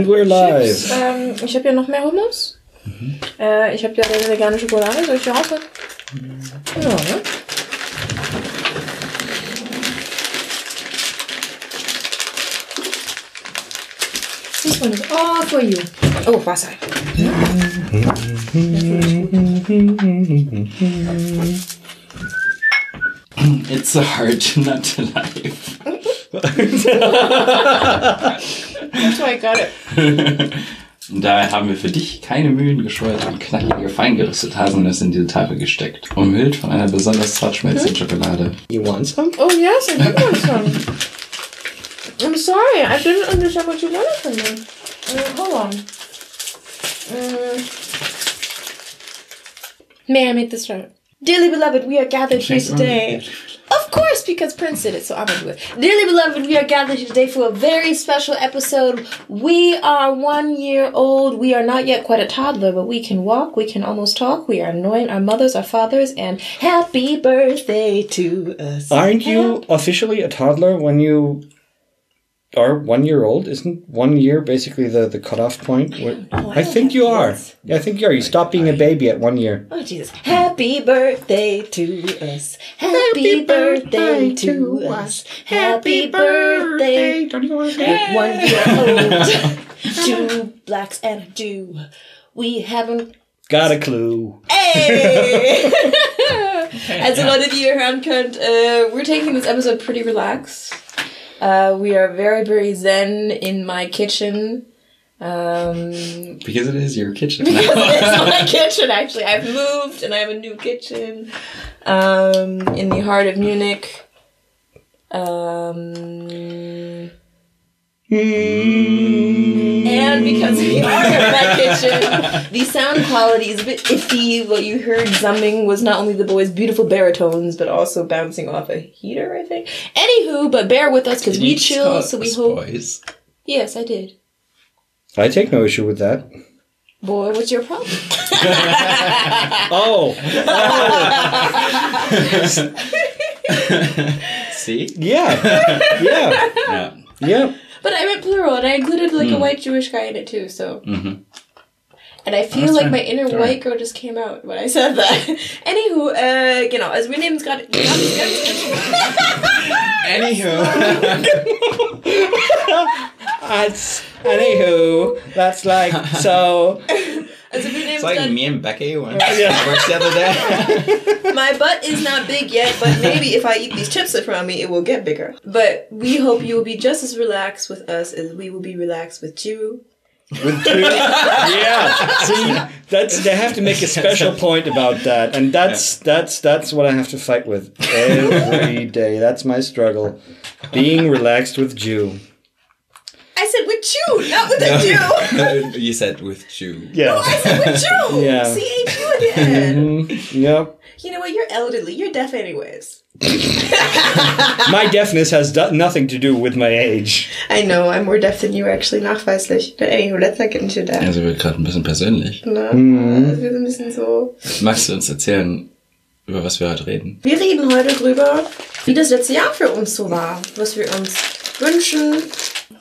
And we're live. Chips. Ähm, ich habe ja noch mehr Hummus. Äh, ich habe ja eine vegane Schokolade. Soll ich die rausholen? Ja, ne? This one is all for you. Oh, Wasser. It's so hard to not to life. That's why I got it. Und daher haben wir für dich keine Mühen gescheut und knackige, feingerüstete Haselnüsse in diese Tafel gesteckt. Umhüllt von einer besonders zart schmelzenden Schokolade. You want some? Oh, yes, I do want some. I'm sorry, I didn't understand what you wanted from me. Uh, hold on. Mm. May I make this right? Dearly beloved, we are gathered here today. Of course, because Prince did it, so I'm gonna do it. Dearly beloved, we are gathered here today for a very special episode. We are one year old. We are not yet quite a toddler, but we can walk, we can almost talk. We are annoying our mothers, our fathers, and happy birthday to us. Aren't you officially a toddler when you are one year old? Isn't one year basically the, the cutoff point? Where- Oh, I I think have you are. kids. Yeah, I think you are. You stop being a baby at one year. Oh Jesus! Happy birthday to us. Happy, birthday, to us. Happy birthday. Don't you want to With one year old. Two blacks and a Jew. We haven't. Got a clue. Hey! As a lot of you around könnt, uh, we're taking this episode pretty relaxed. Uh, we are very, very zen in my kitchen. Um, Because it is your kitchen it's my kitchen actually. I've moved and I have a new kitchen um, in the heart of Munich. Um, and because we are in my kitchen, the sound quality is a bit iffy. What you heard zumming was not only the boys' beautiful baritones, but also bouncing off a heater, I think. Anywho, but bear with us because we chill, so we hope. Boys. Yes, I did. I take no issue with that. Boy, what's your problem? Oh, See? yeah. Yeah. Ja. Yeah. But I meant plural, and I included like a white Jewish guy in it too. So, Mhm. and I feel That's like my inner white girl just came out when I said that. Anywho, äh, genau, also wir nehmen es gerade. Anywho. That's, anywho, that's like so. Also wir nehmen It's like gerade. me and Becky went Yeah. to work the other day. My butt is not big yet, but maybe if I eat these chips in front of me, it will get bigger. But we hope you will be just as relaxed with us as we will be relaxed with you. With two, yeah. See, that's they have to make a special point about that, and that's that's that's what I have to fight with every day. That's my struggle, being relaxed with Jew. I said with you, not with a Jew. you said with Jew. Yeah. I said with you. Yeah. C H U end. Mhm. Yep. You know what? You're elderly. You're deaf, anyways. My deafness has do- nothing to do with my age. I know, I'm more deaf than you actually, nachweislich. But anyway, let's not get into that. Also wird gerade ein bisschen persönlich. Ne? Mhm. Wir sind ein bisschen so. Magst du uns erzählen, über was wir heute reden? Wir reden heute drüber, wie das letzte Jahr für uns so war. Was wir uns wünschen.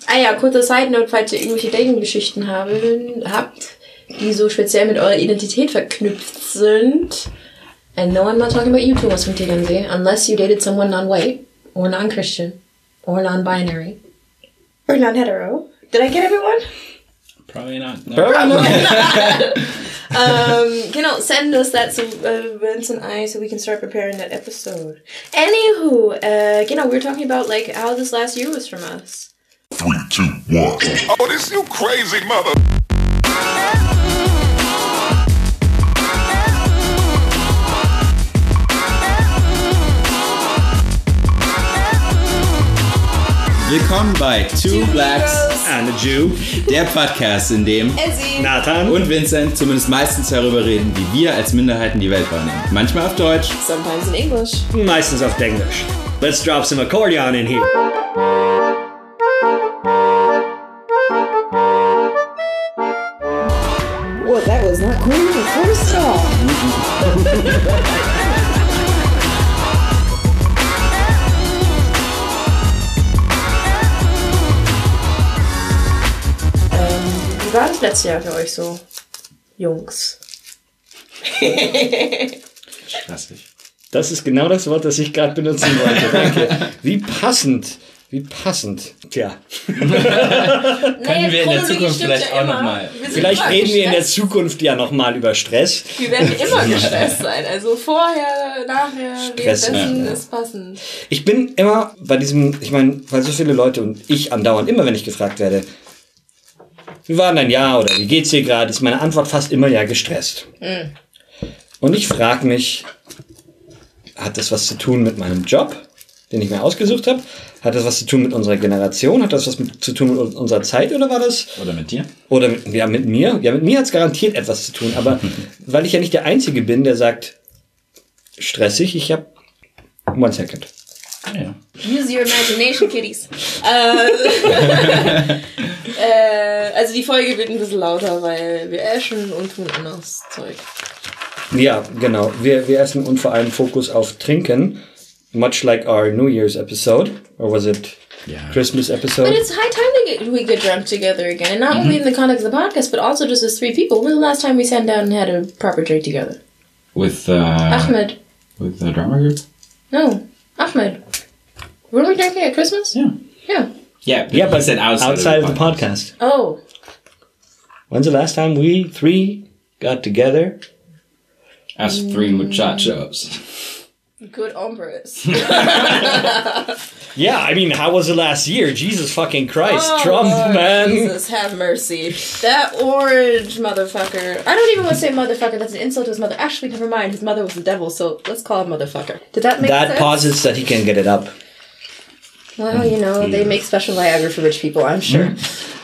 Ah ja, kurzer Side Note, falls ihr irgendwelche Dating-Geschichten haben, habt, die so speziell mit eurer Identität verknüpft sind. And no, I'm not talking about you, Thomas from Tegernsee, unless you dated someone non-white, or non-Christian, or non-binary. Or non-hetero. Did I get everyone? Probably not. No. um, genau, send us that so uh, Vince and I so we can start preparing that episode. Anywho, uh, genau, we were talking about like how this last year was from us. Three, two, one. Oh, this you crazy mother. Willkommen bei Two Blacks, And a Jew, der Podcast, in dem. Nathan. und Vincent zumindest meistens darüber reden, wie wir als Minderheiten die Welt wahrnehmen. Manchmal auf Deutsch, Sometimes in English. meistens auf English. Let's drop some accordion in here. That was not cool first off. Wie war das letzte Jahr für euch so, Jungs? Stressig. Das ist genau das Wort, das ich gerade benutzen wollte. Danke. Wie passend. Wie passend. Tja, Können wir in der Zukunft vielleicht auch noch mal- vielleicht reden wir in der Zukunft ja nochmal über Stress. Wir werden immer gestresst sein. Also vorher, nachher, Stress, währenddessen ja. ist passend. Ich bin immer bei diesem, ich meine, weil so viele Leute und ich andauernd, immer wenn ich gefragt werde, wie war dein Jahr oder wie geht's dir gerade, ist meine Antwort fast immer ja gestresst. Und ich frage mich, hat das was zu tun mit meinem Job, den ich mir ausgesucht habe? Hat das was zu tun mit unserer Generation? Hat das was mit, zu tun mit unserer Zeit oder war das Oder mit dir? oder mit, ja, mit mir? Ja, mit mir hat's garantiert etwas zu tun, aber weil ich ja nicht der Einzige bin, der sagt, stressig, ich habe one second. Ja. Use your imagination, Kitties. äh, äh, also die Folge wird ein bisschen lauter, weil wir ashen und tun anderes Zeug. Ja, genau. Wir, wir essen und vor allem Fokus auf Trinken. Much like our New Year's episode. Or was it Ja. Christmas But episode? it's high time to get, we get drunk together again. And not only in the context of the podcast, but also just as three people. When was the last time we sat down and had a proper drink together? With, uh, Ahmed. with the drama group? No. Ahmed. Were we drinking at Christmas? Yeah. Yeah. Yeah, Yeah, he but said outside, outside of the podcast. Oh. When's the last time we three got together? Us three muchachos. Good hombres. Yeah, I mean, how was it last year? Jesus fucking Christ. Oh, Trump, Lord man. Jesus, have mercy. That orange motherfucker. I don't even want to say motherfucker. That's an insult to his mother. Actually, never mind. His mother was the devil, so let's call him motherfucker. Did that make That sense? posits that he can get it up. Well, you know, mm-hmm. they make special Viagra for rich people, I'm sure. Mm-hmm.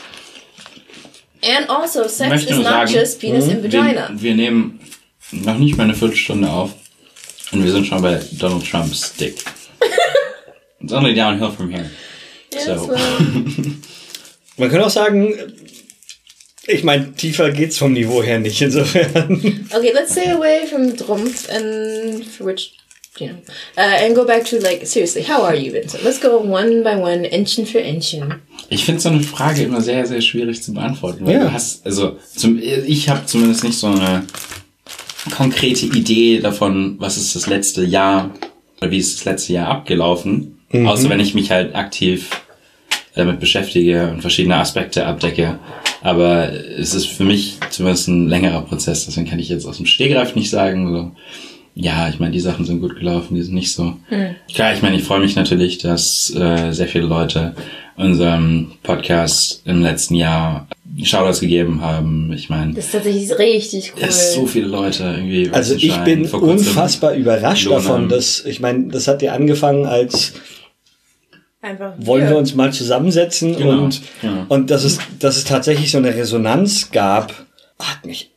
And also, sex is not sagen, just penis hm, and vagina. wir, wir nehmen noch nicht mal eine Viertelstunde auf und wir sind schon bei Donald Trumps Dick. It's only downhill from here. Yes, so. well, Man kann auch sagen, ich meine, tiefer geht's vom Niveau her nicht. Insofern. okay, let's stay away from Drumpf and for which, you know, uh, and go back to like seriously, how are you, Vincent? Let's go one by one, Entchen für Entchen. Ich finde so eine Frage immer sehr, sehr schwierig zu beantworten, weil Ja. du hast, also zum, ich habe zumindest nicht so eine konkrete Idee davon, was ist das letzte Jahr oder wie ist das letzte Jahr abgelaufen, außer wenn ich mich halt aktiv damit beschäftige und verschiedene Aspekte abdecke. Aber es ist für mich zumindest ein längerer Prozess, deswegen kann ich jetzt aus dem Stegreif nicht sagen, so, ja, ich meine, die Sachen sind gut gelaufen, die sind nicht so. Klar, ich meine, ich freue mich natürlich, dass äh, sehr viele Leute unserem Podcast im letzten Jahr Shoutouts gegeben haben. Ich meine, Das ist tatsächlich richtig cool. es so viele Leute irgendwie. Also ich bin unfassbar überrascht Lona. davon, dass, ich meine, das hat ja angefangen als Einfach wollen wir uns mal zusammensetzen Genau, und, genau. und dass es, dass es tatsächlich so eine Resonanz gab, hat mich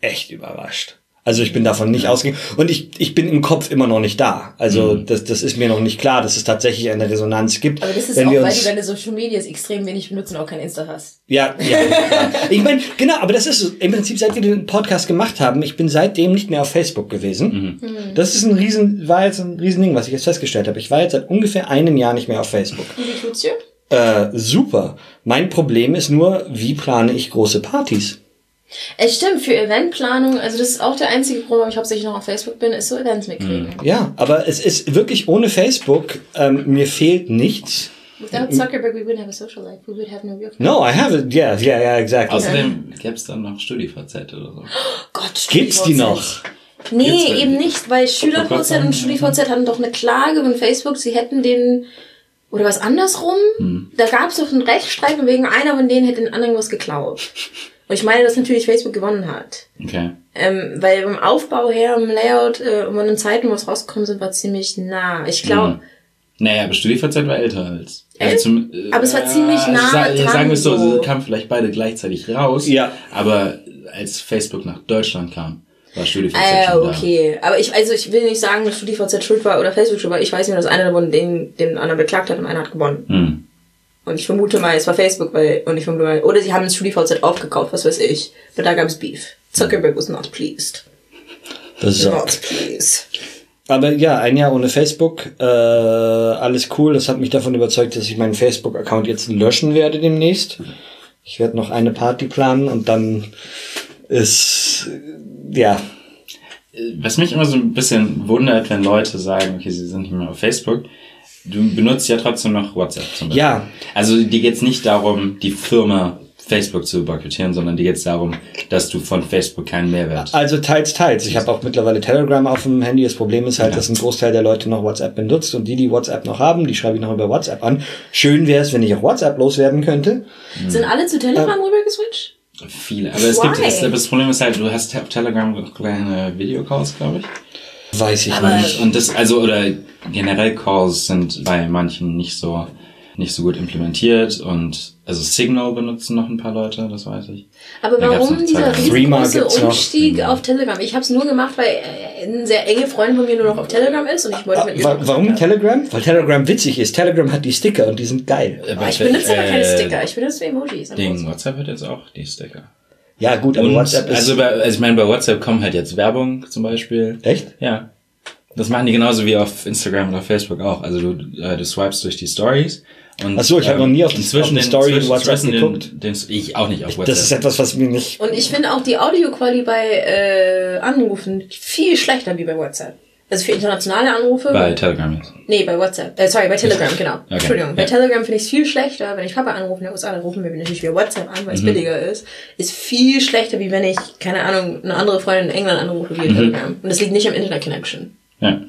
echt überrascht. Also ich bin davon nicht ausgegangen. Und ich, ich bin im Kopf immer noch nicht da. Also Mhm. das, das ist mir noch nicht klar, dass es tatsächlich eine Resonanz gibt. Aber das ist wenn auch, wir weil uns, du deine Social Medias extrem wenig benutzt und auch kein Insta hast. ja, ja. Ich meine, genau, aber das ist im Prinzip, seit wir den Podcast gemacht haben, ich bin seitdem nicht mehr auf Facebook gewesen. Mhm. Das ist ein riesen, war jetzt ein riesen Ding, was ich jetzt festgestellt habe. Ich war jetzt seit ungefähr einem Jahr nicht mehr auf Facebook. Wie tut's dir? Äh, super. Mein Problem ist nur, wie plane ich große Partys? Es stimmt, für Eventplanung, also das ist auch der einzige Grund, warum ich hauptsächlich noch auf Facebook bin, ist so Events mitkriegen. Ja, aber es ist wirklich ohne Facebook, ähm, mir fehlt nichts. Without Zuckerberg, we wouldn't have a social life. We would have no real No, I have it. Yeah, yeah, yeah, exactly. Außerdem gäbe es dann noch StudiVZ oder so. Gott, Gibt's die noch? Nee, Gibt's eben nicht, weil SchülerVZ und StudiVZ hatten doch eine Klage von Facebook, sie hätten den, oder was andersrum? Hm. Da gab es doch einen Rechtsstreit und wegen einer von denen hätte den anderen was geklaut. Und ich meine, dass natürlich Facebook gewonnen hat. Okay. Ähm, weil vom Aufbau her, im Layout äh, und von den Zeiten, wo es rausgekommen sind, war ziemlich nah. Ich glaube, Hm. Naja, aber StudiVZ war älter als. Echt? zum- äh, Aber es war ziemlich nah sa- dran, Sagen wir es so, so. sie kamen vielleicht beide gleichzeitig raus. Ja. Aber als Facebook nach Deutschland kam, war StudiVZ äh, schon okay. Aber ich, also ich will nicht sagen, dass StudiVZ schuld war oder Facebook schuld war. Ich weiß nur, dass einer davon den, den anderen beklagt hat und einer hat gewonnen. da. Und ich vermute mal, es war Facebook, weil, und ich vermute mal, oder sie haben das StudiVZ aufgekauft, was weiß ich. Aber da gab es Beef. Zuckerberg was not pleased. Ist Not auch. pleased. Aber ja, ein Jahr ohne Facebook, äh, alles cool. Das hat mich davon überzeugt, dass ich meinen Facebook-Account jetzt löschen werde demnächst. Ich werde noch eine Party planen und dann ist, ja, Was mich immer so ein bisschen wundert, wenn Leute sagen, okay, sie sind nicht mehr auf Facebook. Du benutzt ja trotzdem noch WhatsApp zum Beispiel. Ja. Also dir geht's nicht darum, die Firma Facebook zu boykottieren, sondern dir geht's darum, dass du von Facebook keinen Mehrwert Also teils, teils. Ich habe auch mittlerweile Telegram auf dem Handy. Das Problem ist halt, dass ein Großteil der Leute noch WhatsApp benutzt und die, die WhatsApp noch haben, die schreibe ich noch über WhatsApp an. Schön wäre es, wenn ich auch WhatsApp loswerden könnte. Sind alle zu Telegram rüber geswitcht? Viele. Aber es gibt, Why? das, das Problem ist halt, du hast auf Telegram kleine Videocalls, glaube ich. Weiß ich Aber- nicht. Und das, also, oder generell Calls sind bei manchen nicht so, nicht so gut implementiert und, also Signal benutzen noch ein paar Leute, das weiß ich. Aber Da warum dieser riesengroße gibt's noch. Umstieg auf Telegram? Ich habe es nur gemacht, weil äh, ein sehr enge Freund von mir nur noch auf Telegram ist und ich wollte mit ihm. Wa- Warum Telegram? Weil Telegram witzig ist. Telegram hat die Sticker und die sind geil. Oh, ich benutze aber keine Sticker, ich benutze Emojis. Ding, WhatsApp hat jetzt auch die Sticker. Ja, gut, aber Und, WhatsApp ist. also, bei, also ich meine, bei WhatsApp kommen halt jetzt Werbung zum Beispiel. echt? Ja. Das machen die genauso wie auf Instagram oder Facebook auch. Also du, äh, du swipes durch die Stories. Und, Ach so, ich hab noch nie auf die- inzwischen auf eine den- Story in WhatsApp geguckt. Den, den, ich auch nicht auf WhatsApp. Das ist etwas, was mir nicht. Und ich finde auch die Audioqualität bei äh, Anrufen viel schlechter wie bei WhatsApp. Also für internationale Anrufe. bei Telegram jetzt. nee, bei WhatsApp. Äh, sorry, bei Telegram, genau. Entschuldigung. Bei ja. Telegram finde ich es viel schlechter. Wenn ich Papa anrufe in den USA, dann rufen wir natürlich via WhatsApp an, weil es billiger ist. Ist viel schlechter, wie wenn ich, keine Ahnung, eine andere Freundin in England anrufe via Telegram. Und das liegt nicht am Internet Connection. Ja.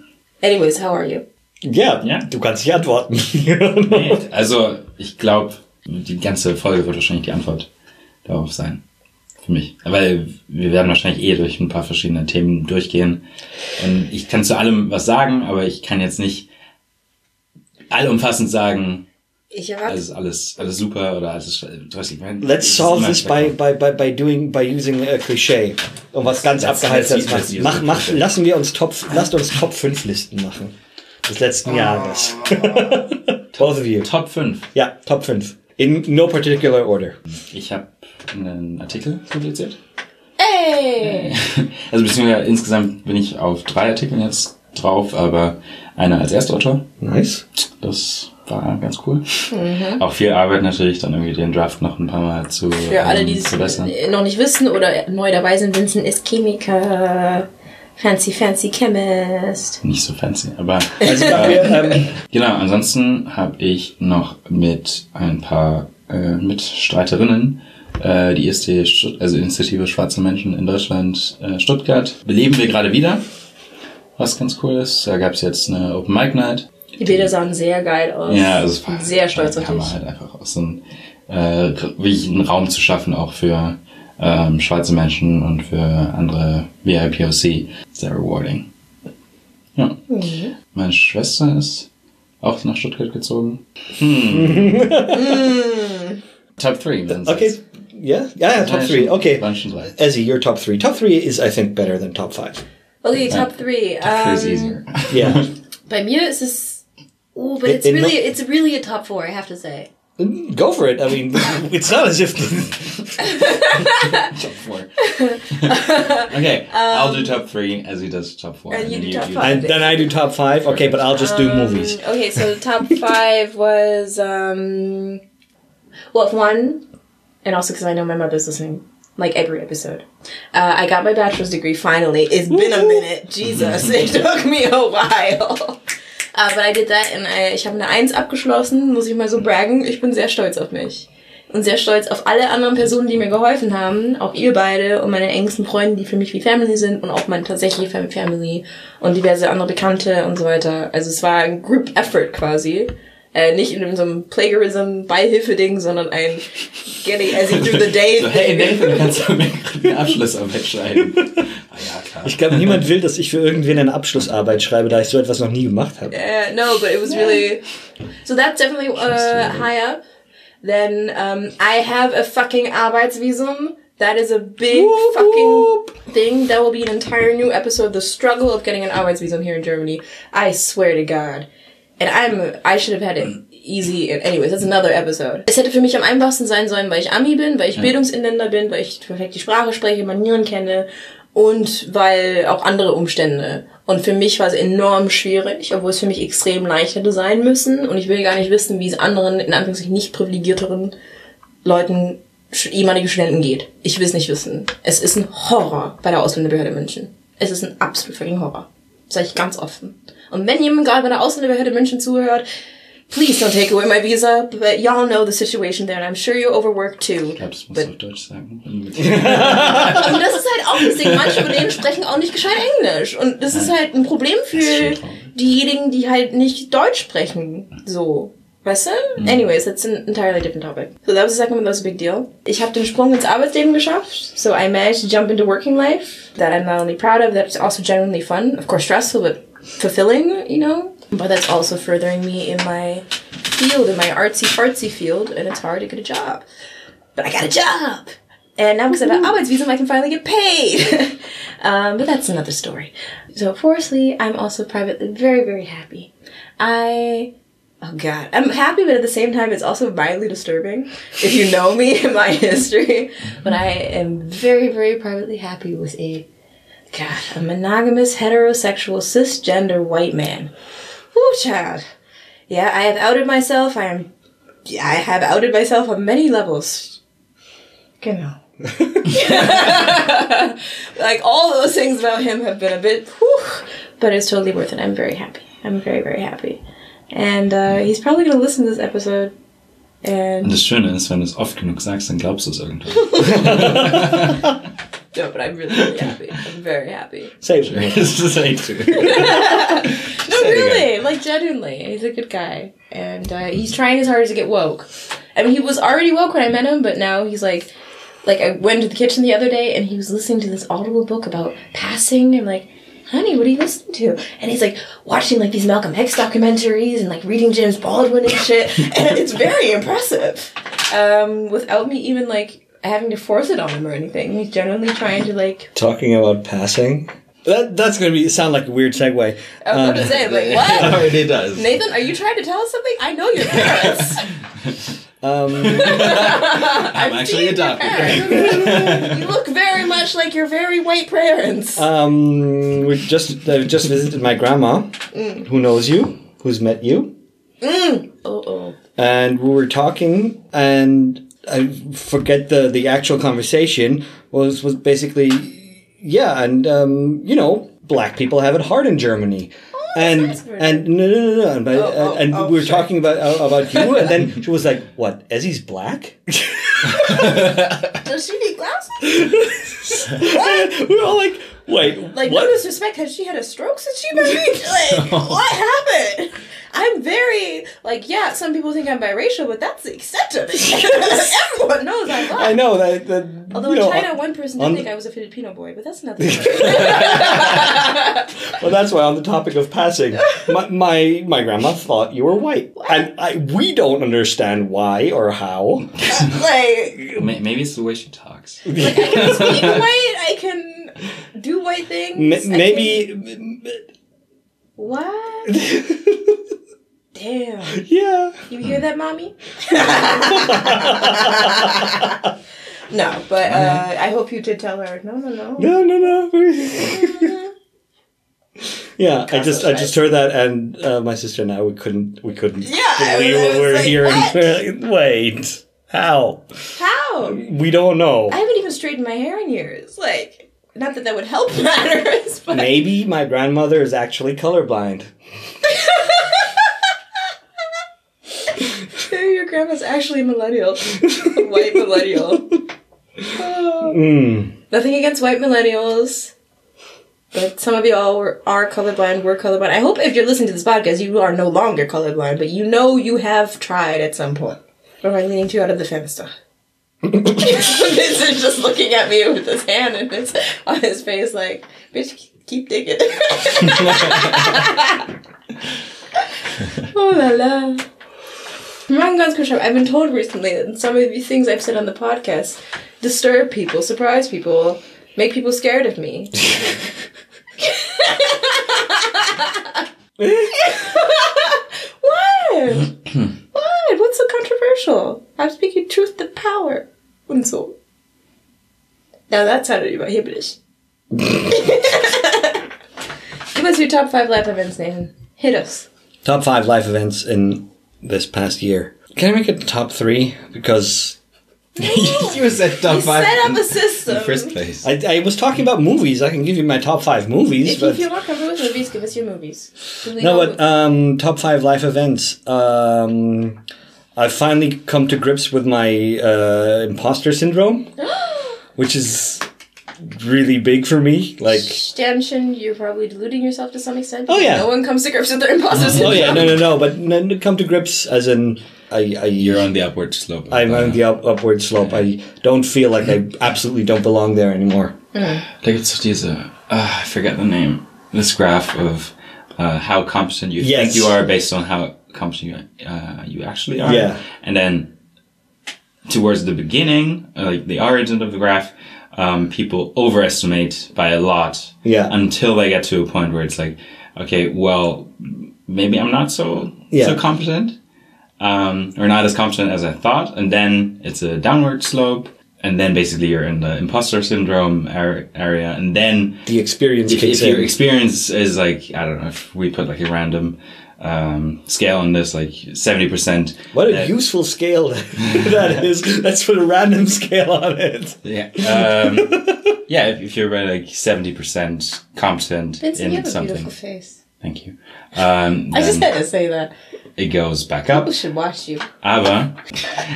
Anyways, how are you? Ja, Ja. du kannst nicht antworten. Nee, also ich glaube, die ganze Folge wird wahrscheinlich die Antwort darauf sein. Für mich. Weil wir werden wahrscheinlich eh durch ein paar verschiedene Themen durchgehen. Und ich kann zu allem was sagen, aber ich kann jetzt nicht allumfassend sagen, Ich alles, alles, alles super oder alles, weiß ich, mein, Let's solve this by, by, by, by doing, by using a cliché. Um was ganz use- machen. Mach, a mach, lassen wir uns Top, lasst uns Top 5 Listen machen. Des letzten Jahres. Both of you. Top 5. Ja, Top 5. In no particular order. Ich habe einen Artikel publiziert. Ey! Also beziehungsweise insgesamt bin ich auf drei Artikeln jetzt drauf, aber einer als Erstautor. Nice. Das war ganz cool. Auch viel Arbeit natürlich, dann irgendwie den Draft noch ein paar Mal zu Für alle, ähm, die es verbessern. noch nicht wissen oder neu dabei sind, Vincent ist Chemiker, fancy, fancy Chemist. Nicht so fancy, aber Also wir, ähm, genau. Ansonsten habe ich noch mit ein paar äh, Mitstreiterinnen äh, die IST, Stutt- also Initiative Schwarze Menschen in Deutschland, äh, Stuttgart, beleben wir gerade wieder. Was ganz cool ist. Da gab es jetzt eine Open Mic Night. Die Bilder sahen sehr geil aus. Ja, also es war sehr stolz auf dich. halt einfach auch so ein, äh, wirklich einen Raum zu schaffen, auch für ähm, schwarze Menschen und für andere VIPOC. Sehr rewarding. Ja. Mhm. Meine Schwester ist auch nach Stuttgart gezogen. Hm. Top 3. wenn es okay. Jetzt- Yeah, yeah, yeah, top three. Okay. waren. Ezzy, your top three. Top three is, I think, better than top five. Okay, Top 3. Top 3 is Ähm, easier. Yeah. bei mir ist es. Oh, but In- it's in really, no- it's really a top 4, I have to say. Go for it. I mean, it's not as if. Top 4. okay, I'll do top 3 as he does top 4. And you do top and five. then I do top five. Okay, but I'll just do movies. Um, okay, so the top five was um, well, one, and also because I know my mother's listening, like every episode. Uh, I got my bachelor's degree finally. It's been a minute, Jesus, it took me a while. Uh, but I did that, and I, ich habe eine Eins abgeschlossen, muss ich mal so braggen. Ich bin sehr stolz auf mich. Und sehr stolz auf alle anderen Personen, die mir geholfen haben. Auch ihr beide und meine engsten Freunde, die für mich wie Family sind. Und auch meine tatsächliche Fam- Family und diverse andere Bekannte und so weiter. Also es war ein Group Effort quasi. Äh, nicht in so einem Plagiarism-Beihilfe-Ding, sondern ein Getting as in through the day So, hey. Nathan, kannst du mir eine Abschlussarbeit schreiben? Ah ja, klar. Ich glaube, niemand will, dass ich für irgendwen eine Abschlussarbeit schreibe, da ich so etwas noch nie gemacht habe. Uh, no, but it was really. So that's definitely uh, high up. Then um, I have a fucking Arbeitsvisum. That is a big fucking thing. That will be an entire new episode. The struggle of getting an Arbeitsvisum here in Germany. I swear to God. And I'm, I should have had it easy. Anyways, that's another episode. Es hätte für mich am einfachsten sein sollen, weil ich Ami bin, weil ich Bildungsinländer bin, weil ich perfekt die Sprache spreche, Manieren kenne und weil auch andere Umstände. Und für mich war es enorm schwierig, obwohl es für mich extrem leicht hätte sein müssen. Und ich will gar nicht wissen, wie es anderen, in Anführungszeichen nicht privilegierteren Leuten ehemalige Studenten geht. Ich will es nicht wissen. Es ist ein Horror bei der Ausländerbehörde München. Es ist ein absolut fucking Horror. Sag ich ganz offen. Und wenn jemand gerade bei der Ausländerbehörde München zuhört, please don't take away my visa, but y'all know the situation there and I'm sure you're overworked too. Ich glaube, das musst But du auf Deutsch sagen. und das ist halt auch das Ding. Manche von denen sprechen auch nicht gescheit Englisch. Und das ist halt ein Problem für diejenigen, die halt nicht Deutsch sprechen. So. Weißt du? Anyways, that's an entirely different topic. So that was the second one, that was a big deal. Ich habe den Sprung ins Arbeitsleben geschafft. So I managed to jump into working life. That I'm not only proud of, that's also genuinely fun. Of course stressful, but fulfilling, you know? But that's also furthering me in my field, in my artsy fartsy field, and it's hard to get a job. But I got a job! And now because I have an visa, I can finally get paid. um, but that's another story. So, fourthly, I'm also privately very, very happy. I, oh god, I'm happy, but at the same time, it's also mildly disturbing if you know me and my history. But I am very, very privately happy with a, god, a monogamous, heterosexual, cisgender white man. Woo, child. Yeah, I have outed myself. I am, yeah, I have outed myself on many levels. Genau. like all those things about him have been a bit, whew, but it's totally worth it. I'm very happy. I'm very very happy, and uh, he's probably gonna listen to this episode. Und And das Schöne ist, wenn du es oft genug sagst, dann glaubst du es irgendwann. no, but I'm really really happy. I'm very happy. Say it. das ist echt true. No, really, like genuinely, he's a good guy, and uh, he's trying his hardest to get woke. I mean, he was already woke when I met him, but now he's like, like I went to the kitchen the other day, and he was listening to this audible book about passing. I'm like, honey, what are you listening to? And he's like watching like these Malcolm X documentaries and like reading James Baldwin and shit, and it's very impressive. Um, without me even like having to force it on him or anything, he's generally trying to like. Talking about passing. That, that's going to be sound like a weird segue. I was about to say, like, It what? already does. Nathan, are you trying to tell us something? I know your parents. Um, I'm actually adopted. you look very much like your very white parents. um, we just I've just visited my grandma, who knows you, who's met you, oh, oh. and we were talking, and I forget the the actual conversation was was basically, yeah, and um, you know, black people have it hard in Germany. and Oh, her. and no no no no and, Oh, oh, and oh, we were sure. talking about uh, about you and then she was like what Ezzy's black Does she need glasses? we were all like wait Like, what no disrespect, has she had a stroke since she married? me? Like, what happened? I'm very, like, yeah, some people think I'm biracial, but that's the extent of it. Everyone knows I'm black. I know that, that Although you in know, China, uh, one person did think I was a Filipino boy, but that's another. Well, that's why on the topic of passing, my my, my grandma thought you were white, and I, we don't understand why or how. like, Maybe it's the way she talks. I can speak white, I can do white things. M- maybe, can- What? Damn. yeah. You hear that, mommy? no, but uh, I hope you did tell her. No, no, no. No, no, no. yeah, I just I just heard that, and uh, my sister and I we couldn't we couldn't Yeah, believe what we were like, hearing. what? Wait, how? How? We don't know. I haven't even straightened my hair in years. Like, not that that would help matters, but Maybe my grandmother is actually colorblind. maybe your grandma's actually a millennial, a white millennial. Oh. Mm. Nothing against white millennials. But some of you all were, are colorblind, were colorblind. I hope if you're listening to this podcast, you are no longer colorblind, but you know you have tried at some point. Or am I leaning too out of the fenster? this is just looking at me with his hand and his, on his face like, bitch, keep digging. oh la la. Mein ganz kurz, I've been told recently that some of these things I've said on the podcast disturb people, surprise people, make people scared of me. what? what? What's so controversial? I'm speaking truth to power. Und so. Now that sounded überheblich. Give us your top five life events, Nathan. Hit us. Top five life events in this past year. Can I make it top three? Because you said top We five set up in, a system. in the first place. I, I was talking about movies. I can give you my top five movies, If, but if you want to cover with movies, give us your movies. We no, know- but um, top five life events. Um, I've finally come to grips with my uh, imposter syndrome, which is really big for me. Like, Sternchen, you're probably deluding yourself to some extent. Oh, yeah. No one comes to grips with their imposter syndrome. oh yeah, no, no, no, but no, no, come to grips as in I, I You're on the upward slope. I'm on the up, upward slope. I don't feel like I absolutely don't belong there anymore. Da gibt's doch diese, uh, I forget the name, this graph of uh, how competent you Yes. think you are based on how competent you, uh, you actually are. Yeah. And then towards the beginning, uh, like the origin of the graph, um, people overestimate by a lot. Yeah. Until they get to a point where it's like, okay, well, maybe I'm not so Yeah. so competent, um, or not as competent as I thought, and then it's a downward slope. And then basically you're in the imposter syndrome area, and then The experience if, if your experience is like I don't know if we put like a random um, scale on this, like seventy percent. What a useful scale that is. Let's put a random scale on it. Yeah, um, yeah. If, if you're about like seventy percent competent Vincent, in you have a something, beautiful face. thank you. Um, I just had to say that. it goes back up. People should watch you. Aber,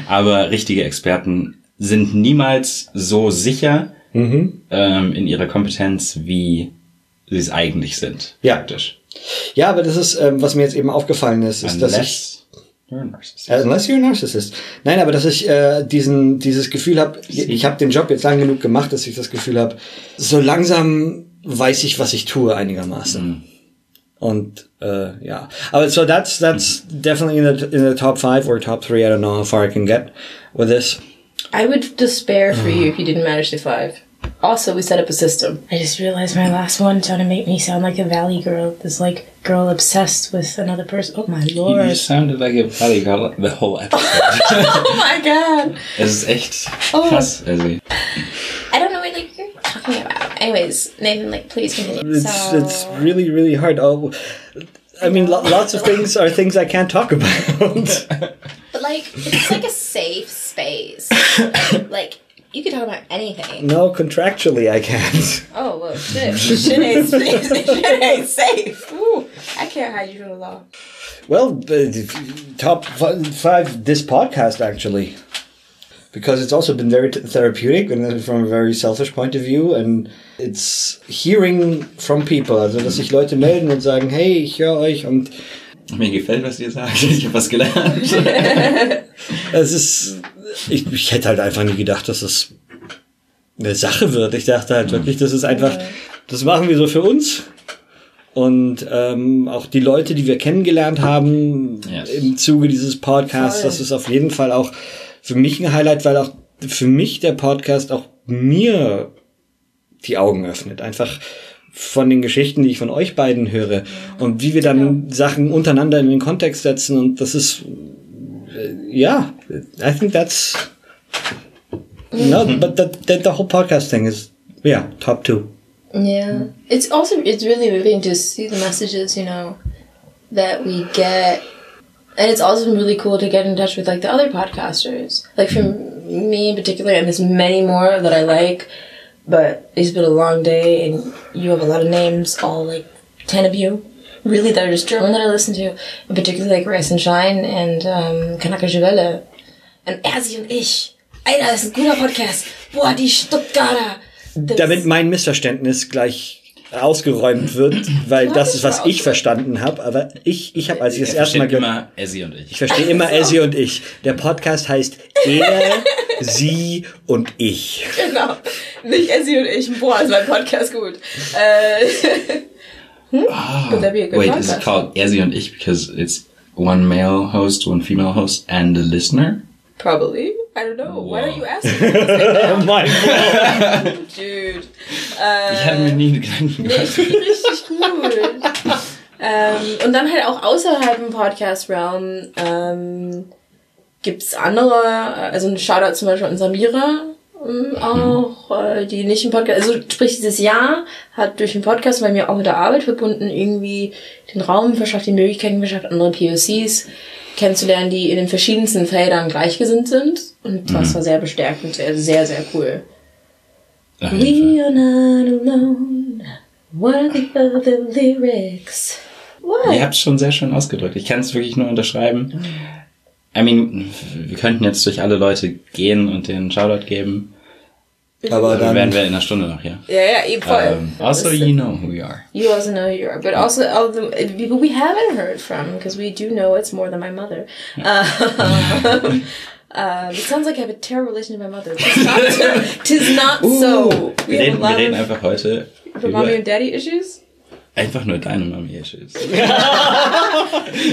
aber richtige Experten sind niemals so sicher Mhm. ähm, in ihrer Kompetenz, wie sie es eigentlich sind. Ja. Praktisch. Ja, aber das ist, ähm, was mir jetzt eben aufgefallen ist, ist, dass ich Unless you're a narcissist. Uh, Unless you're a narcissist. Nein, aber dass ich äh, diesen, dieses Gefühl habe, ich, habe den Job jetzt lang genug gemacht, dass ich das Gefühl habe, so langsam weiß ich, was ich tue einigermaßen. Und äh, ja, aber so that's that's definitely in the in the top five or top three. I don't know how far I can get with this. I would despair for you if you didn't manage the five. Also, we set up a system. I just realized my last one trying to make me sound like a valley girl. This like girl obsessed with another person. Oh my lord! You lord! sounded like a valley girl the whole episode. oh my god! es ist echt Oh. krass. Also, I don't know what like you're talking about. Anyways, Nathan, like please continue. It's so, it's really really hard. Oh, I mean, lo- lots of things are things I can't talk about. but like it's like a safe space. like you can talk about anything. no, contractually I can't. Oh well, shit. shit ain't safe. shit ain't safe. Ooh, I can't hide you from the law. Well, uh, top fi- five this podcast actually, because it's also been very t- therapeutic and from a very selfish point of view, and it's hearing from people, also dass sich Leute melden und sagen, hey, ich höre euch und mir gefällt, was ihr sagt. Ich habe was gelernt. es ist, ich, ich hätte halt einfach nie gedacht, dass es eine Sache wird. Ich dachte halt wirklich, das ist einfach, das machen wir so für uns. Und ähm, auch die Leute, die wir kennengelernt haben Yes. im Zuge dieses Podcasts, Voll. das ist auf jeden Fall auch für mich ein Highlight, weil auch für mich der Podcast auch mir die Augen öffnet. Einfach von den Geschichten, die ich von euch beiden höre und wie wir dann Sachen untereinander in den Kontext setzen und das ist ja, I think that's no, mm-hmm. but the, the the whole podcast thing is yeah top two. Yeah. It's also it's really moving to see the messages, you know, that we get. And it's also really cool to get in touch with like the other podcasters. Like for me in particular, and there's many more that I like, but it's been a long day and you have a lot of names, all like ten of you. Really that are just German that I listen to. In particular like Rise and Shine and um Kanaka Welle. And Ersi und ich. Alter, das ist ein guter Podcast. Boah, die Stuttgarter. Das- Damit mein Missverständnis gleich ausgeräumt wird, weil das ist, es was ich verstanden habe. Aber ich, ich habe, als ich das Er erste Mal gehört, immer Essie und ich. ich verstehe immer Essie und ich. Der Podcast heißt er, sie und ich. Genau. Nicht Essie und ich. Boah, ist mein Podcast gut. Äh, Would that be a good Wait, is it called Essie und ich because it's one male host, one female host, and a listener? Probably. I don't know. Why Wow. don't you ask me? Mein Dude. Ich hatte mir nie Gedanken Nee, gemacht. finde richtig gut. ähm, und dann halt auch außerhalb im Podcast-Realm ähm, gibt's andere, also ein Shoutout zum Beispiel an Samira auch, äh, die nicht im Podcast, also sprich dieses Jahr hat durch den Podcast bei mir auch mit der Arbeit verbunden irgendwie den Raum verschafft, die Möglichkeiten verschafft, andere POCs kennenzulernen, die in den verschiedensten Feldern gleichgesinnt sind. Und Mhm. das war sehr bestärkend, äh, sehr, sehr cool. We are not alone, worthy of the lyrics. What? Ihr habt es schon sehr schön ausgedrückt. Ich kann es wirklich nur unterschreiben. I mean, wir könnten jetzt durch alle Leute gehen und den Shoutout geben. Aber Aber dann wären wir in einer Stunde noch hier. Ja, ja, eben voll. Um, also, you know who we are. You also know who you are, but also all the people we haven't heard from, because we do know it's more than my mother. Um, uh, it sounds like I have a terrible relation to my mother. Tis not, tis not so. Wir We have a reden, wir lot reden of einfach heute über mommy and daddy issues. Einfach nur deine Mami-Issues.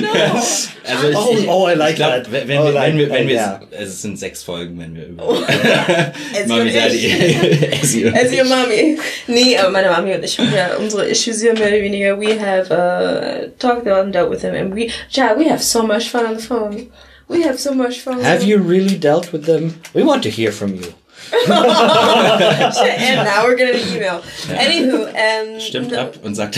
No. Also ich, Oh, ich, oh, I like ich glaub, that. Wenn, wenn, Oh, wir, like- wenn wir, wenn oh, wir, yeah. also es sind sechs Folgen, wenn wir über As Mami, your Daddy, Essie und As your mommy. Nee, aber meine Mami und ich haben ja unsere Issues hier mehr oder weniger. We have uh, talked about and dealt with them, and we, Chad, we have so much fun on the phone. We have so much fun. have you really dealt with them? We want to hear from you. And now we're getting an email. Anywho, um, Stimmt no, ab und sagt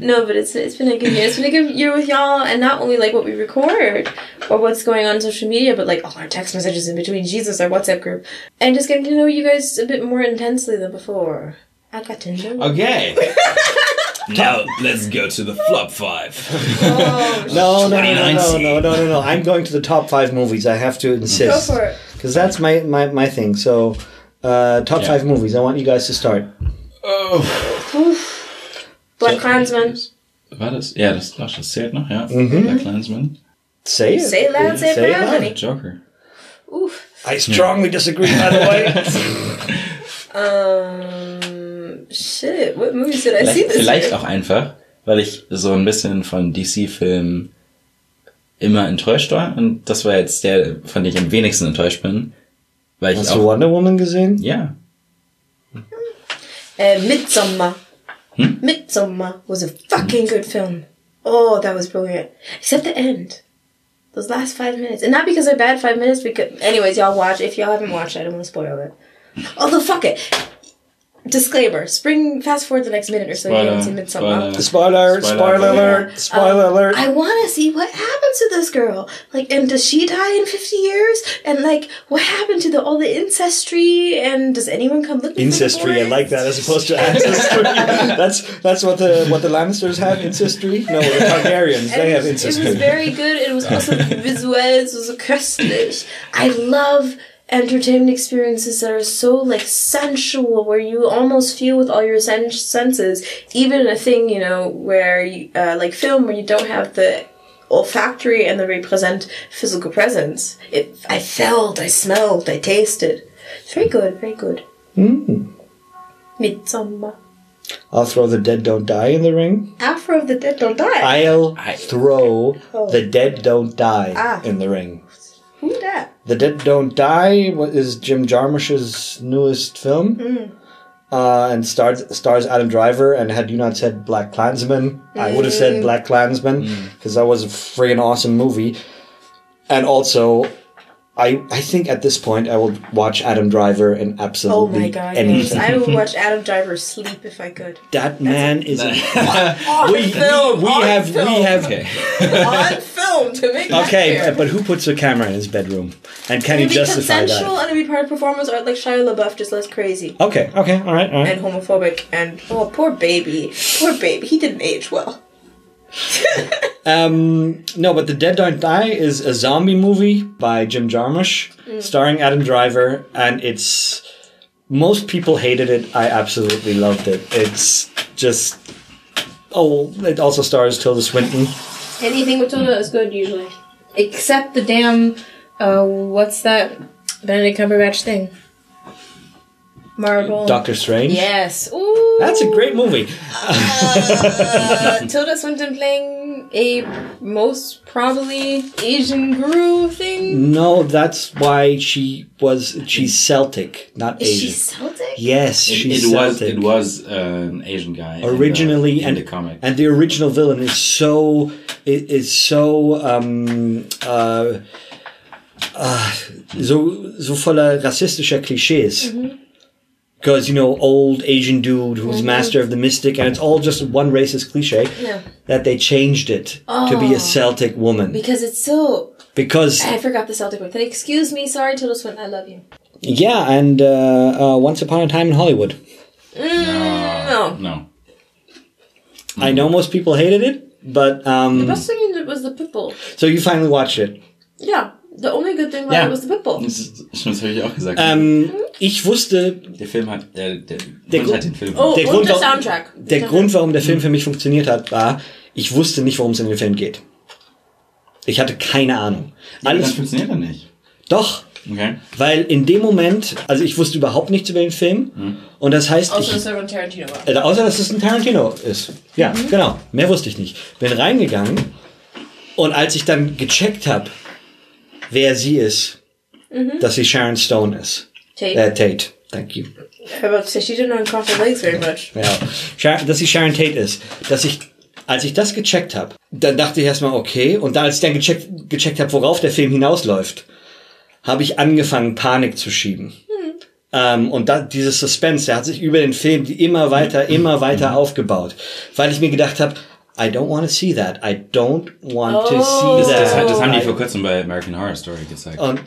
no, but it's it's been a good year. It's been a good year with y'all, and not only like what we record or what's going on on social media, but like all our text messages in between Jesus, our WhatsApp group, and just getting to know you guys a bit more intensely than before. I got to know. Okay. Now let's go to the flop five. Oh, No, no, no, no, no, no, no, no, no. I'm going to the top five movies. I have to insist. go insist. for it. Because that's my, my, my thing. So, uh, top Yeah. five movies. I want you guys to start. Oh. Black Klansman. War das? Ja, das, ach, das zählt noch, ja. Mhm. Black Klansman. Say it. Say it loud, say it Say it proud, loud. honey. Joker. Oof. I strongly disagree, by the way. Um, shit. What movies did I see Vielleicht, this vielleicht year? auch einfach, weil ich so ein bisschen von DC-Filmen immer enttäuscht war. Und das war jetzt der, von dem ich am wenigsten enttäuscht bin. Weil ich Hast auch. du Wonder Woman gesehen? Ja. Uh, Midsommar. Hmm? Midsommar was a fucking good film. Oh, that was brilliant. Except the end. Those last five minutes. And not because they're bad five minutes, because anyways, y'all watch. If y'all haven't watched, I don't want to spoil it. Although fuck it. Disclaimer. Spring fast forward the next minute or so you don't see Midsommar. Spoiler. Spoiler, spoiler, Spoiler. alert, spoiler Um, alert. I want to see what happens to this girl. Like, and does she die in 50 years? And like, what happened to the all the ancestry? And does anyone come looking Incestry, for I like that as opposed to ancestry. that's that's what the what the Lannisters have ancestry. No, the Targaryens they have it, was, it was very good. It was also visual. It was köstlich. I love entertainment experiences that are so like sensual, where you almost feel with all your sen- senses. Even a thing you know where you, uh, like film where you don't have the olfactory and the represent physical presence. It I felt, I smelled, I tasted. It's very good, very good. Mm. Midsommar. I'll throw the dead don't die in the ring. Afro of the Dead Don't Die. I'll I- throw Oh. the dead don't die Ah. in the ring. Who that? The Dead Don't Die what is Jim Jarmusch's newest film. Mm. Uh, and stars stars Adam Driver. And had you not said Black Klansman, I would have Mm. said Black Klansman because that was a friggin' awesome movie. And also, I I think at this point I will watch Adam Driver in Oh absolutely my god, yes. anything. I would watch Adam Driver sleep if I could. that man is. A, On we, film, we on have film. we have Okay. on film to make okay, clear. but, but who puts a camera in his bedroom? And can he It'd be justify consensual and it'd be part of performance art like Shia LaBeouf, just less crazy. Okay, okay, all right, all right. And homophobic and oh poor baby. Poor baby. He didn't age well. Um, no, but The Dead Don't Die is a zombie movie by Jim Jarmusch, starring Adam Driver, and it's most people hated it. I absolutely loved it. It's just oh, it also stars Tilda Swinton. Anything with Tilda is good usually. Except the damn uh what's that Benedict Cumberbatch thing? Marvel. Doctor Strange. Yes. Ooh. That's a great movie. uh, Tilda Swinton playing a most probably Asian guru thing. No, that's why she was. She's Celtic, not Asian. Is she Asian. Celtic? yes, It, she's it was it was uh, an Asian guy in the- originally in and the comic. and the original villain is so it is so um uh, uh so so voller rassistischer Klischees because you know old Asian dude who's master of the mystic, and it's all just one racist cliche. Yeah. That they changed it to be a Celtic woman Because it's so. because I forgot the Celtic word. Excuse me, sorry, Tilda Swinton, I love you. yeah, and uh, uh, Once Upon a Time in Hollywood. No. No. I know most people hated it, but um, The best thing in it was the Pitbull. so you finally watched it. Yeah. The only good thing about Ja. it was the Pitbull. Das, ist- das habe ich auch gesagt. Ähm, ich wusste, der Film hat, äh, der, Der Hund Gru- hat den Film. Oh, der und Grund, der warum- Soundtrack. der Grund, warum der Film für mich funktioniert hat, war, ich wusste nicht, worum es in dem Film geht. Ich hatte keine Ahnung. das Alles, funktioniert dann nicht. doch, Okay. weil in dem Moment, also ich wusste überhaupt nichts über den Film und das heißt, Außer, ich, dass er von Tarantino war. äh, außer dass es ein Tarantino ist. Ja, genau. Mehr wusste ich nicht. Bin reingegangen und als ich dann gecheckt habe, wer sie ist, dass sie Sharon Stone ist. Tate. Äh, Tate. Thank you. Aber she didn't uncross her legs very much. Ja. Dass sie Sharon Tate ist. Dass ich, als ich das gecheckt habe, dann dachte ich erstmal, okay. Und dann, als ich dann gecheckt, gecheckt habe, worauf der Film hinausläuft, habe ich angefangen, Panik zu schieben. Ähm, und da, dieses Suspense, der hat sich über den Film immer weiter, immer weiter aufgebaut. Weil ich mir gedacht habe, I don't want to see that. I don't want to see that. das, das haben die I- vor kurzem bei American Horror Story gezeigt. und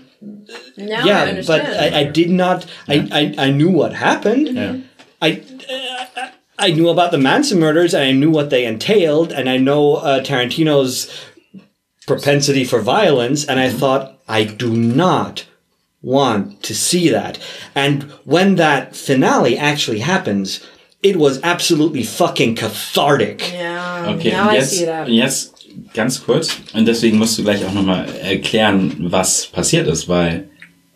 Now I yeah, but. I, I did not. I, I, I knew what happened. Ja. I uh, I knew about the Manson murders and I knew what they entailed and I know uh, Tarantino's propensity for violence and I thought I do not want to see that. And when that finale actually happens, it was absolutely fucking cathartic. yeah. Okay, now und I jetzt, see that. und jetzt ganz kurz, und deswegen musst du gleich auch nochmal erklären, was passiert ist, weil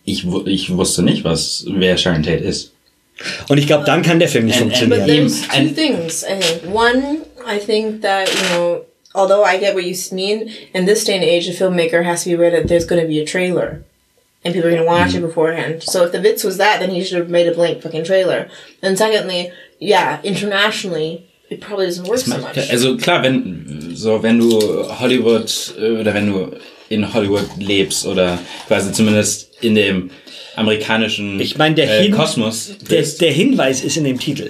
ich, wu- ich wusste nicht, was, wer Sharon Tate ist. Und ich glaube, dann kann der Film nicht And- and- But funktionieren. there's two And- things, I think. One, I think that, you know, although I get what you mean, in this day and age, a filmmaker has to be aware that there's going to be a trailer. And people are going to watch it mm-hmm. beforehand. So if the Vitz was that, then he should have made a blank fucking trailer. And secondly, yeah, internationally, it probably doesn't work so much. Also klar, wenn so wenn du Hollywood äh, oder wenn du in Hollywood lebst oder quasi zumindest in dem amerikanischen Ich meine, der äh, Hin- Kosmos Der, der Hinweis ist in dem Titel.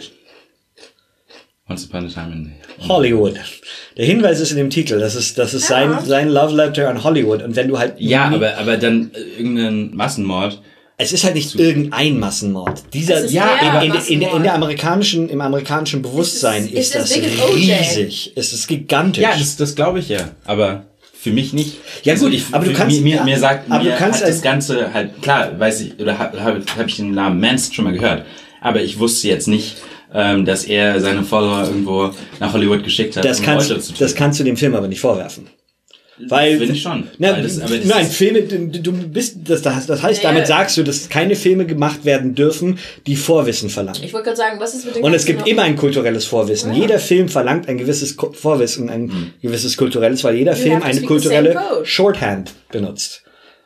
Once upon a time in Hollywood. Der Hinweis ist in dem Titel. Das ist, das ist sein, sein Love Letter an Hollywood. Und wenn du halt. Ja, aber aber dann äh, irgendein Massenmord. Es ist halt nicht irgendein Massenmord. Dieser, Es ist ja, in, in, in, der, in der amerikanischen, im amerikanischen Bewusstsein ist ist, as das big as OJ. riesig. Es ist gigantisch. Ja, das, das glaube ich ja, aber für mich nicht. Ja, Also gut, ich, aber du kannst- mir, mir, mir sagt aber mir du kannst hat das Ganze halt klar, weiß ich oder habe hab, hab ich den Namen Manson schon mal gehört, aber ich wusste jetzt nicht, ähm, dass er seine Follower irgendwo nach Hollywood geschickt hat, das, um kannst, zu das kannst du dem Film aber nicht vorwerfen. Weil, Finde ich schon. Na, Weil das- aber das- nein, Filme, du, bist, das, das, das heißt, Ja, damit ja. sagst du, dass keine Filme gemacht werden dürfen, die Vorwissen verlangen. Ich wollte gerade sagen, was ist mit den Und es gibt immer ein kulturelles Vorwissen. Jeder Film verlangt ein gewisses Vorwissen, ein gewisses kulturelles, weil jeder Film have to eine kulturelle. Shorthand benutzt.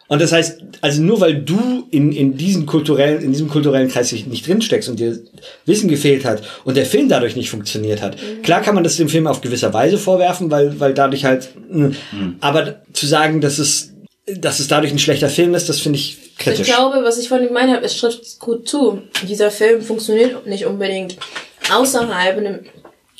Und das heißt, also nur weil du in, in diesem kulturellen, in diesem kulturellen Kreis nicht nicht drinsteckst und dir Wissen gefehlt hat und der Film dadurch nicht funktioniert hat. Mhm. Klar kann man das dem Film auf gewisser Weise vorwerfen, weil, weil dadurch halt, mh. aber zu sagen, dass es, dass es dadurch ein schlechter Film ist, das finde ich Ich kritisch. glaube, was ich von ihm gemeint habe, es trifft gut zu. Dieser Film funktioniert nicht unbedingt außerhalb in einem, in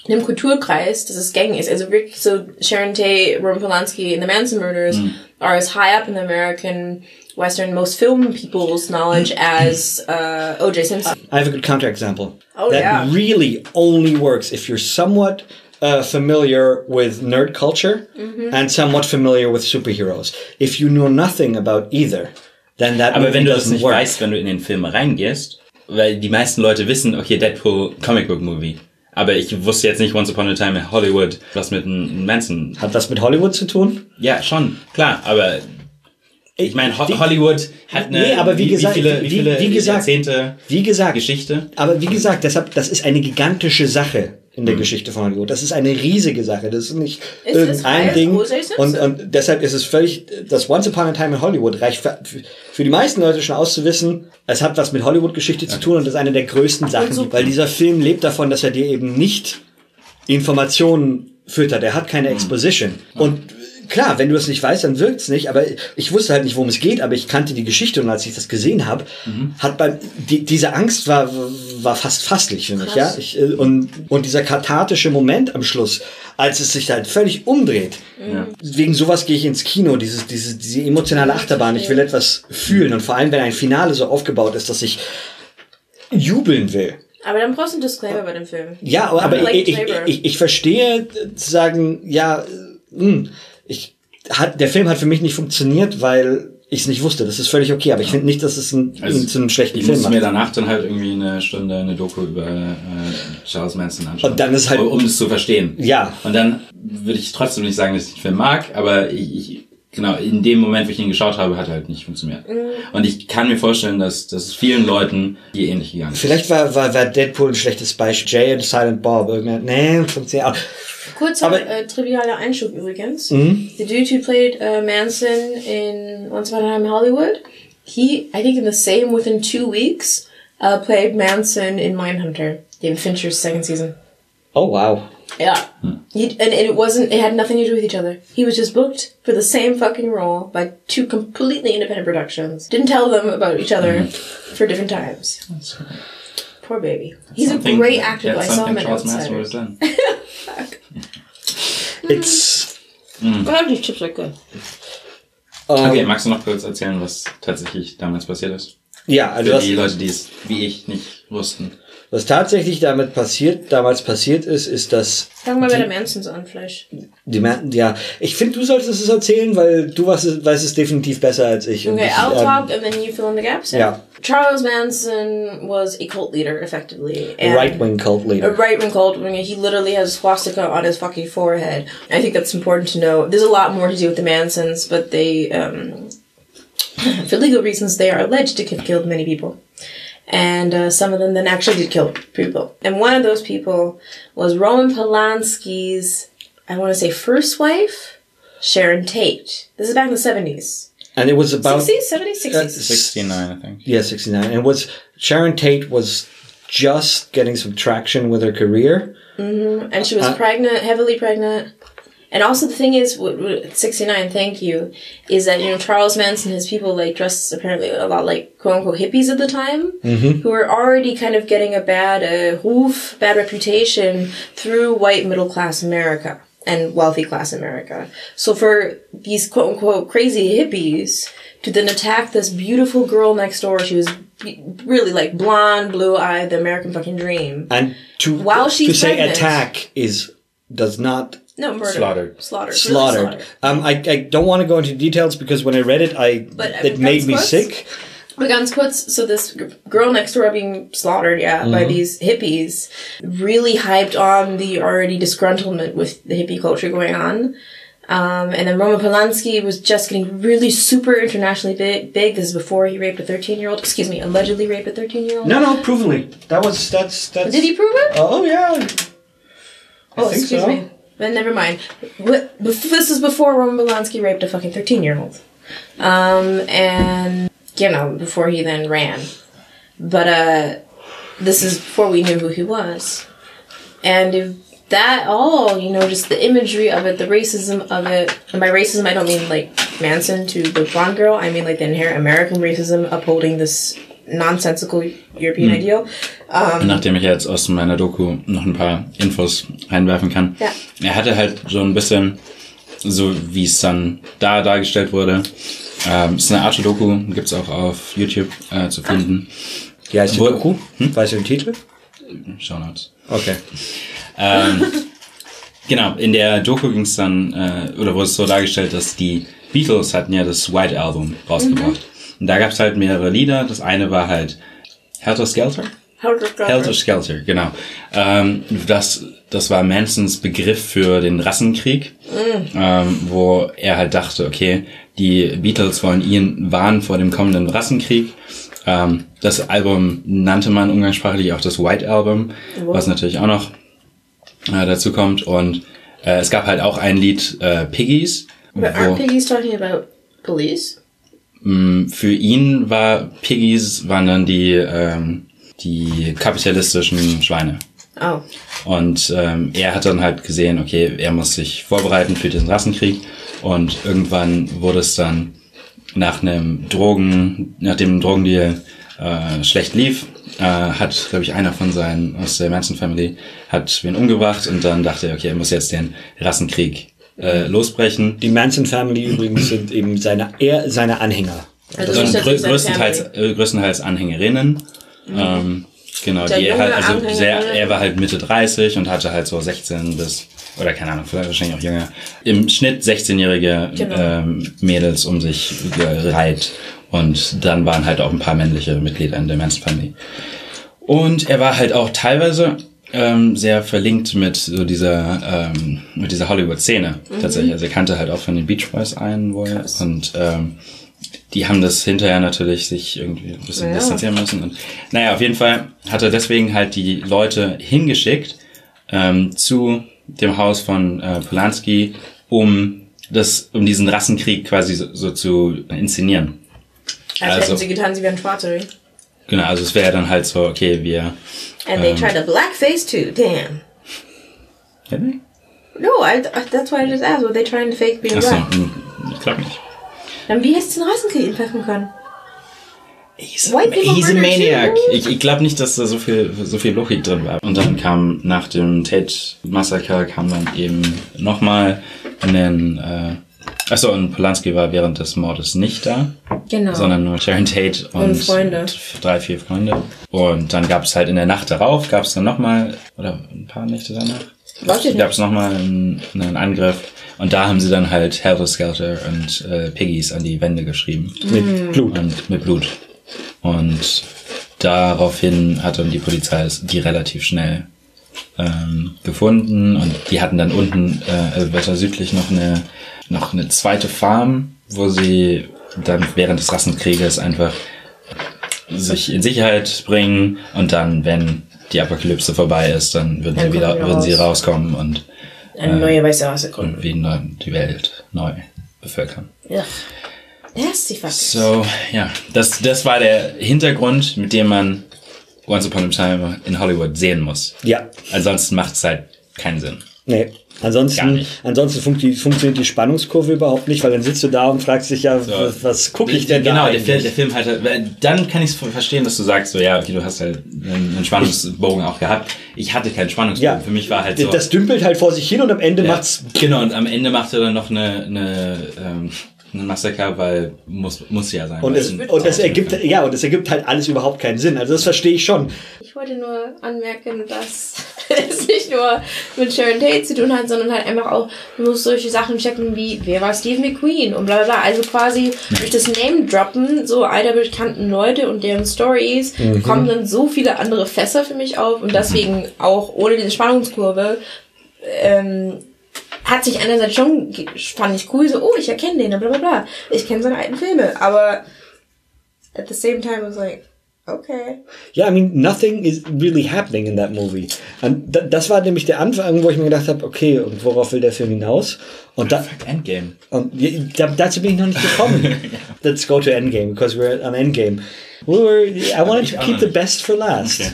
einem Kulturkreis, das es gängig ist. Also wirklich so Sharon Tate, Roman Polanski and the Manson murders are as high up in the American Western most film people's knowledge as uh, O.J. Simpson. I have a good counterexample. Oh, that yeah. really only works if you're somewhat uh, familiar with nerd culture Mm-hmm. and somewhat familiar with superheroes. If you know nothing about either, then that Aber movie wenn du das doesn't nicht work. weißt, wenn du in den Film reingehst, weil die meisten Leute wissen, okay, Deadpool, Comic Book Movie. Aber ich wusste jetzt nicht Once Upon a Time in Hollywood, was mit einem Manson. Hat was mit Hollywood zu tun? Ja, schon, klar, aber ich meine, Ho Wie- Hollywood hat eine, Nee, aber wie gesagt- wie viele, wie wie- viele wie gesagt- Jahrzehnte Wie gesagt, Geschichte. aber wie gesagt, deshalb, das ist eine gigantische Sache in Mhm. der Geschichte von Hollywood. Das ist eine riesige Sache. Das ist nicht Ist irgendein Ding. Und, und deshalb ist es völlig, das Once Upon a Time in Hollywood reicht für, für die meisten Leute schon auszuwissen, es hat was mit Hollywood-Geschichte zu tun und das ist eine der größten Sachen, so- weil dieser Film lebt davon, dass er dir eben nicht Informationen füttert. Er hat keine Exposition. Und klar, wenn du es nicht weißt, dann wirkt's nicht. Aber ich wusste halt nicht, worum es geht, aber ich kannte die Geschichte und als ich das gesehen habe, hat bei die, diese Angst war war fast fasslich für mich, ja. Ich, äh, und und dieser kathartische Moment am Schluss, als es sich halt völlig umdreht. Wegen sowas gehe ich ins Kino, dieses, dieses, diese emotionale Achterbahn. Ich will etwas fühlen und vor allem, wenn ein Finale so aufgebaut ist, dass ich jubeln will. Aber dann brauchst du einen Disclaimer bei dem Film. Ja, aber, aber ich, ich, ich, ich verstehe äh, zu sagen, ja, äh, mh, ich, hat, der Film hat für mich nicht funktioniert, weil ich es nicht wusste. Das ist völlig okay, aber ich finde nicht, dass es ein, Also, zu einem schlechten Ich Film musste macht. mir danach dann halt irgendwie eine Stunde eine Doku über äh, Charles Manson anschauen. Und dann ist halt- um, um es zu verstehen. Ja. Und dann würde ich trotzdem nicht sagen, dass ich den Film mag, aber ich, ich genau, in dem Moment, wo ich ihn geschaut habe, hat er halt nicht funktioniert. Und ich kann mir vorstellen, dass, dass es vielen Leuten hier ähnlich gegangen ist. Vielleicht war, war, war Deadpool ein schlechtes Beispiel. Jay und Silent Bob. Irgendwer- Nee, funktioniert auch. Kurzer Aber- äh, trivialer Einschub übrigens. The dude who played uh, Manson in Once Upon a Time in Hollywood, he, I think in the same within two weeks, uh, played Manson in Mindhunter, David Fincher's second season. Oh, wow. Yeah. He, and it wasn't, it had nothing to do with each other. He was just booked for the same fucking role by two completely independent productions. Didn't tell them about each other for different times. Poor baby. He's a great actor, yeah, though. I saw him in Charles Manson have done. It's, Oh, these chips are good. Okay, magst du noch kurz erzählen, was tatsächlich damals passiert ist? ja, also Für was, die Leute, die es wie ich nicht wussten. Was tatsächlich damit passiert, damals passiert ist, ist, dass Fangen wir bei der Mansons an, vielleicht. die Mann, ja, ich finde, du solltest es erzählen, weil du weißt, es- weißt es definitiv besser als ich. Okay, ich, I'll ähm, talk and then you fill in the gaps. Yeah. Charles Manson was a cult leader, effectively. a and- right-wing cult A leader. right wing cult wing. He literally has a swastika on his fucking forehead. I think that's important to know. There's a lot more to do with the Mansons, but they, um, for legal reasons, they are alleged to have killed many people. And uh, some of them then actually did kill people. And one of those people was Roman Polanski's, I want to say, first wife, Sharon Tate. This is back in the 70s. And it was about 60s, 70s, 60s. uh, 69, I think. Yeah, 69. And it was Sharon Tate was just getting some traction with her career. Mm-hmm. and she was Uh, pregnant, heavily pregnant. And also the thing is, w- w- 69, thank you, is that, you know, Charles Manson, and his people, like, dressed apparently a lot like quote-unquote hippies at the time, who were already kind of getting a bad, uh, roof, bad reputation through white middle-class America and wealthy class America. So for these quote-unquote crazy hippies to then attack this beautiful girl next door, she was really like blonde, blue-eyed, the American fucking dream. And to While to she's say attack is does not No, murder. Slaughtered. Slaughtered. Really slaughtered. Um, I, I don't want to go into details because when I read it, I But, uh, it made me ganz kurz? sick. But ganz kurz, so this g- girl next door being slaughtered, yeah, by Mm-hmm. these hippies, really hyped on the already disgruntlement with the hippie culture going on. Um, and then Roman Polanski was just getting really super internationally big. Big. This is before he raped a thirteen-year-old. Excuse me, allegedly raped a thirteen-year-old. No, no, provenly. That was that's that's. Did he prove it? Oh yeah. I oh, think excuse so. me. Then never mind. This is before Roman Polanski raped a fucking thirteen-year-old. Um, and you know, before he then ran. But uh, this is before we knew who he was. And if that all, you know, just the imagery of it, the racism of it, and by racism I don't mean like Manson to the blonde girl, I mean like the inherent American racism upholding this nonsensical European ideal. Und nachdem ich jetzt aus meiner Doku noch ein paar Infos reinwerfen kann. Ja. Er hatte halt so ein bisschen, so wie es dann da dargestellt wurde, ähm, ist eine Art Doku, gibt's auch auf YouTube äh, zu finden. Ja, ist die Wo- Doku? Weißt du den Titel? Shownotes. Okay. Ähm, genau, in der Doku ging's dann, äh, oder wurde es so dargestellt, dass die Beatles hatten ja das White Album rausgebracht. Und da gab's halt mehrere Lieder. Das eine war halt Helter Skelter. Helter Skelter, genau. Ähm, das, das war Mansons Begriff für den Rassenkrieg, ähm, wo er halt dachte, okay, die Beatles wollen ihn warnen vor dem kommenden Rassenkrieg. Ähm, das Album nannte man umgangssprachlich auch das White Album, was natürlich auch noch äh, dazu kommt. Und äh, es gab halt auch ein Lied, äh, Piggies, But aren't piggies talking about police? Für ihn war Piggies waren dann die, ähm, die kapitalistischen Schweine. Oh. Und ähm, er hat dann halt gesehen, okay, er muss sich vorbereiten für diesen Rassenkrieg. Und irgendwann wurde es dann nach einem Drogen, nach dem Drogendeal äh, schlecht lief, äh, hat, glaube ich, einer von seinen aus der Manson Family hat wen umgebracht und dann dachte er, okay, er muss jetzt den Rassenkrieg äh, losbrechen. Die Manson Family übrigens sind eben seine, er, seine Anhänger. Also nicht, dass grö größtenteils, äh, größtenteils Anhängerinnen. Ähm, genau, Der die er halt, also sehr, er war halt Mitte 30 und hatte halt so 16 bis, oder keine Ahnung, vielleicht wahrscheinlich auch jünger, im Schnitt 16-jährige Genau. ähm, Mädels um sich gereiht. Und dann waren halt auch ein paar männliche Mitglieder in der Manson Family. Und er war halt auch teilweise ähm, sehr verlinkt mit so dieser ähm, mit dieser Hollywood-Szene tatsächlich. Also er kannte halt auch von den Beach Boys einen wohl Krass. und ähm, die haben das hinterher natürlich sich irgendwie ein bisschen Ja. distanzieren müssen. Und, naja, auf jeden Fall hat er deswegen halt die Leute hingeschickt ähm, zu dem Haus von äh, Polanski, um das, um diesen Rassenkrieg quasi so, so zu inszenieren. Als Also- hätten sie getan, sie wären Schwarze. Genau, also es wäre dann halt so, okay, wir And they tried a blackface too. Damn. No, I, that's why I just asked. Were they trying to fake being Achso, black? hm, ich glaube nicht. Dann wie hättest du den Rassenkrieg treffen können? He's, White people he's a maniac. too. Ich, ich glaube nicht, dass da so viel, so viel Logik drin war. Und dann kam nach dem Tate-Massaker kam dann eben nochmal einen, äh, achso, und Polanski war während des Mordes nicht da, Genau. sondern nur Sharon Tate und, Und Freunde. drei, vier Freunde. Und dann gab es halt in der Nacht darauf, gab es dann nochmal, oder ein paar Nächte danach, gab es nochmal einen, einen Angriff. Und da haben sie dann halt Helter Skelter und äh, Piggies an die Wände geschrieben. Mit Blut. Und mit Blut. Und daraufhin hat dann die Polizei die relativ schnell ähm, gefunden und die hatten dann unten äh, also weiter südlich noch eine noch eine zweite Farm, wo sie dann während des Rassenkrieges einfach sich in Sicherheit bringen und dann, wenn die Apokalypse vorbei ist, dann würden Dann sie wieder wir würden sie raus. rauskommen und, Eine neue weiße Rasse gründen. und wieder die Welt neu bevölkern. Ja. Nasty fuckers. So, ja, das, das war der Hintergrund, mit dem man Once Upon a Time in Hollywood sehen muss. Ja. Ansonsten macht es halt keinen Sinn. Nee. Ansonsten, ansonsten funkt die, funktioniert die Spannungskurve überhaupt nicht, weil dann sitzt du da und fragst dich ja, was, was gucke ich denn genau, da der eigentlich? Film, der Film hat halt, dann kann ich es verstehen, dass du sagst, so ja, okay, du hast halt einen, Spannungsbogen auch gehabt. Ich hatte keinen Spannungsbogen. Ja. Für mich war halt so. Das dümpelt halt vor sich hin und am Ende ja, macht's genau, und am Ende macht er dann noch eine, eine, ähm, ein Massaker, weil muss, muss ja sein. und es, und es ergibt, ja, und es ergibt halt alles überhaupt keinen Sinn. Also das verstehe ich schon. Ich wollte nur anmerken, dass es nicht nur mit Sharon Tate zu tun hat, sondern halt einfach auch, du musst solche Sachen checken wie, wer war Steve McQueen und bla bla bla. Also quasi durch das Name-Droppen so alter bekannten Leute und deren Stories kommen dann so viele andere Fässer für mich auf und deswegen auch ohne diese Spannungskurve ähm, hat sich einerseits schon, fand ich cool, so, oh, ich erkenne den, bla bla bla. Ich kenne seine alten Filme, aber at the same time I was like, okay. Ja, I mean, nothing is really happening in that movie. Und da- das war nämlich der Anfang, wo ich mir gedacht habe, okay, und worauf will der Film hinaus? Und da, Fuck, Endgame. und ja, da, dazu bin ich noch nicht gekommen. Let's go to Endgame, because we're on Endgame. We were, I wanted to keep the best for last. Okay.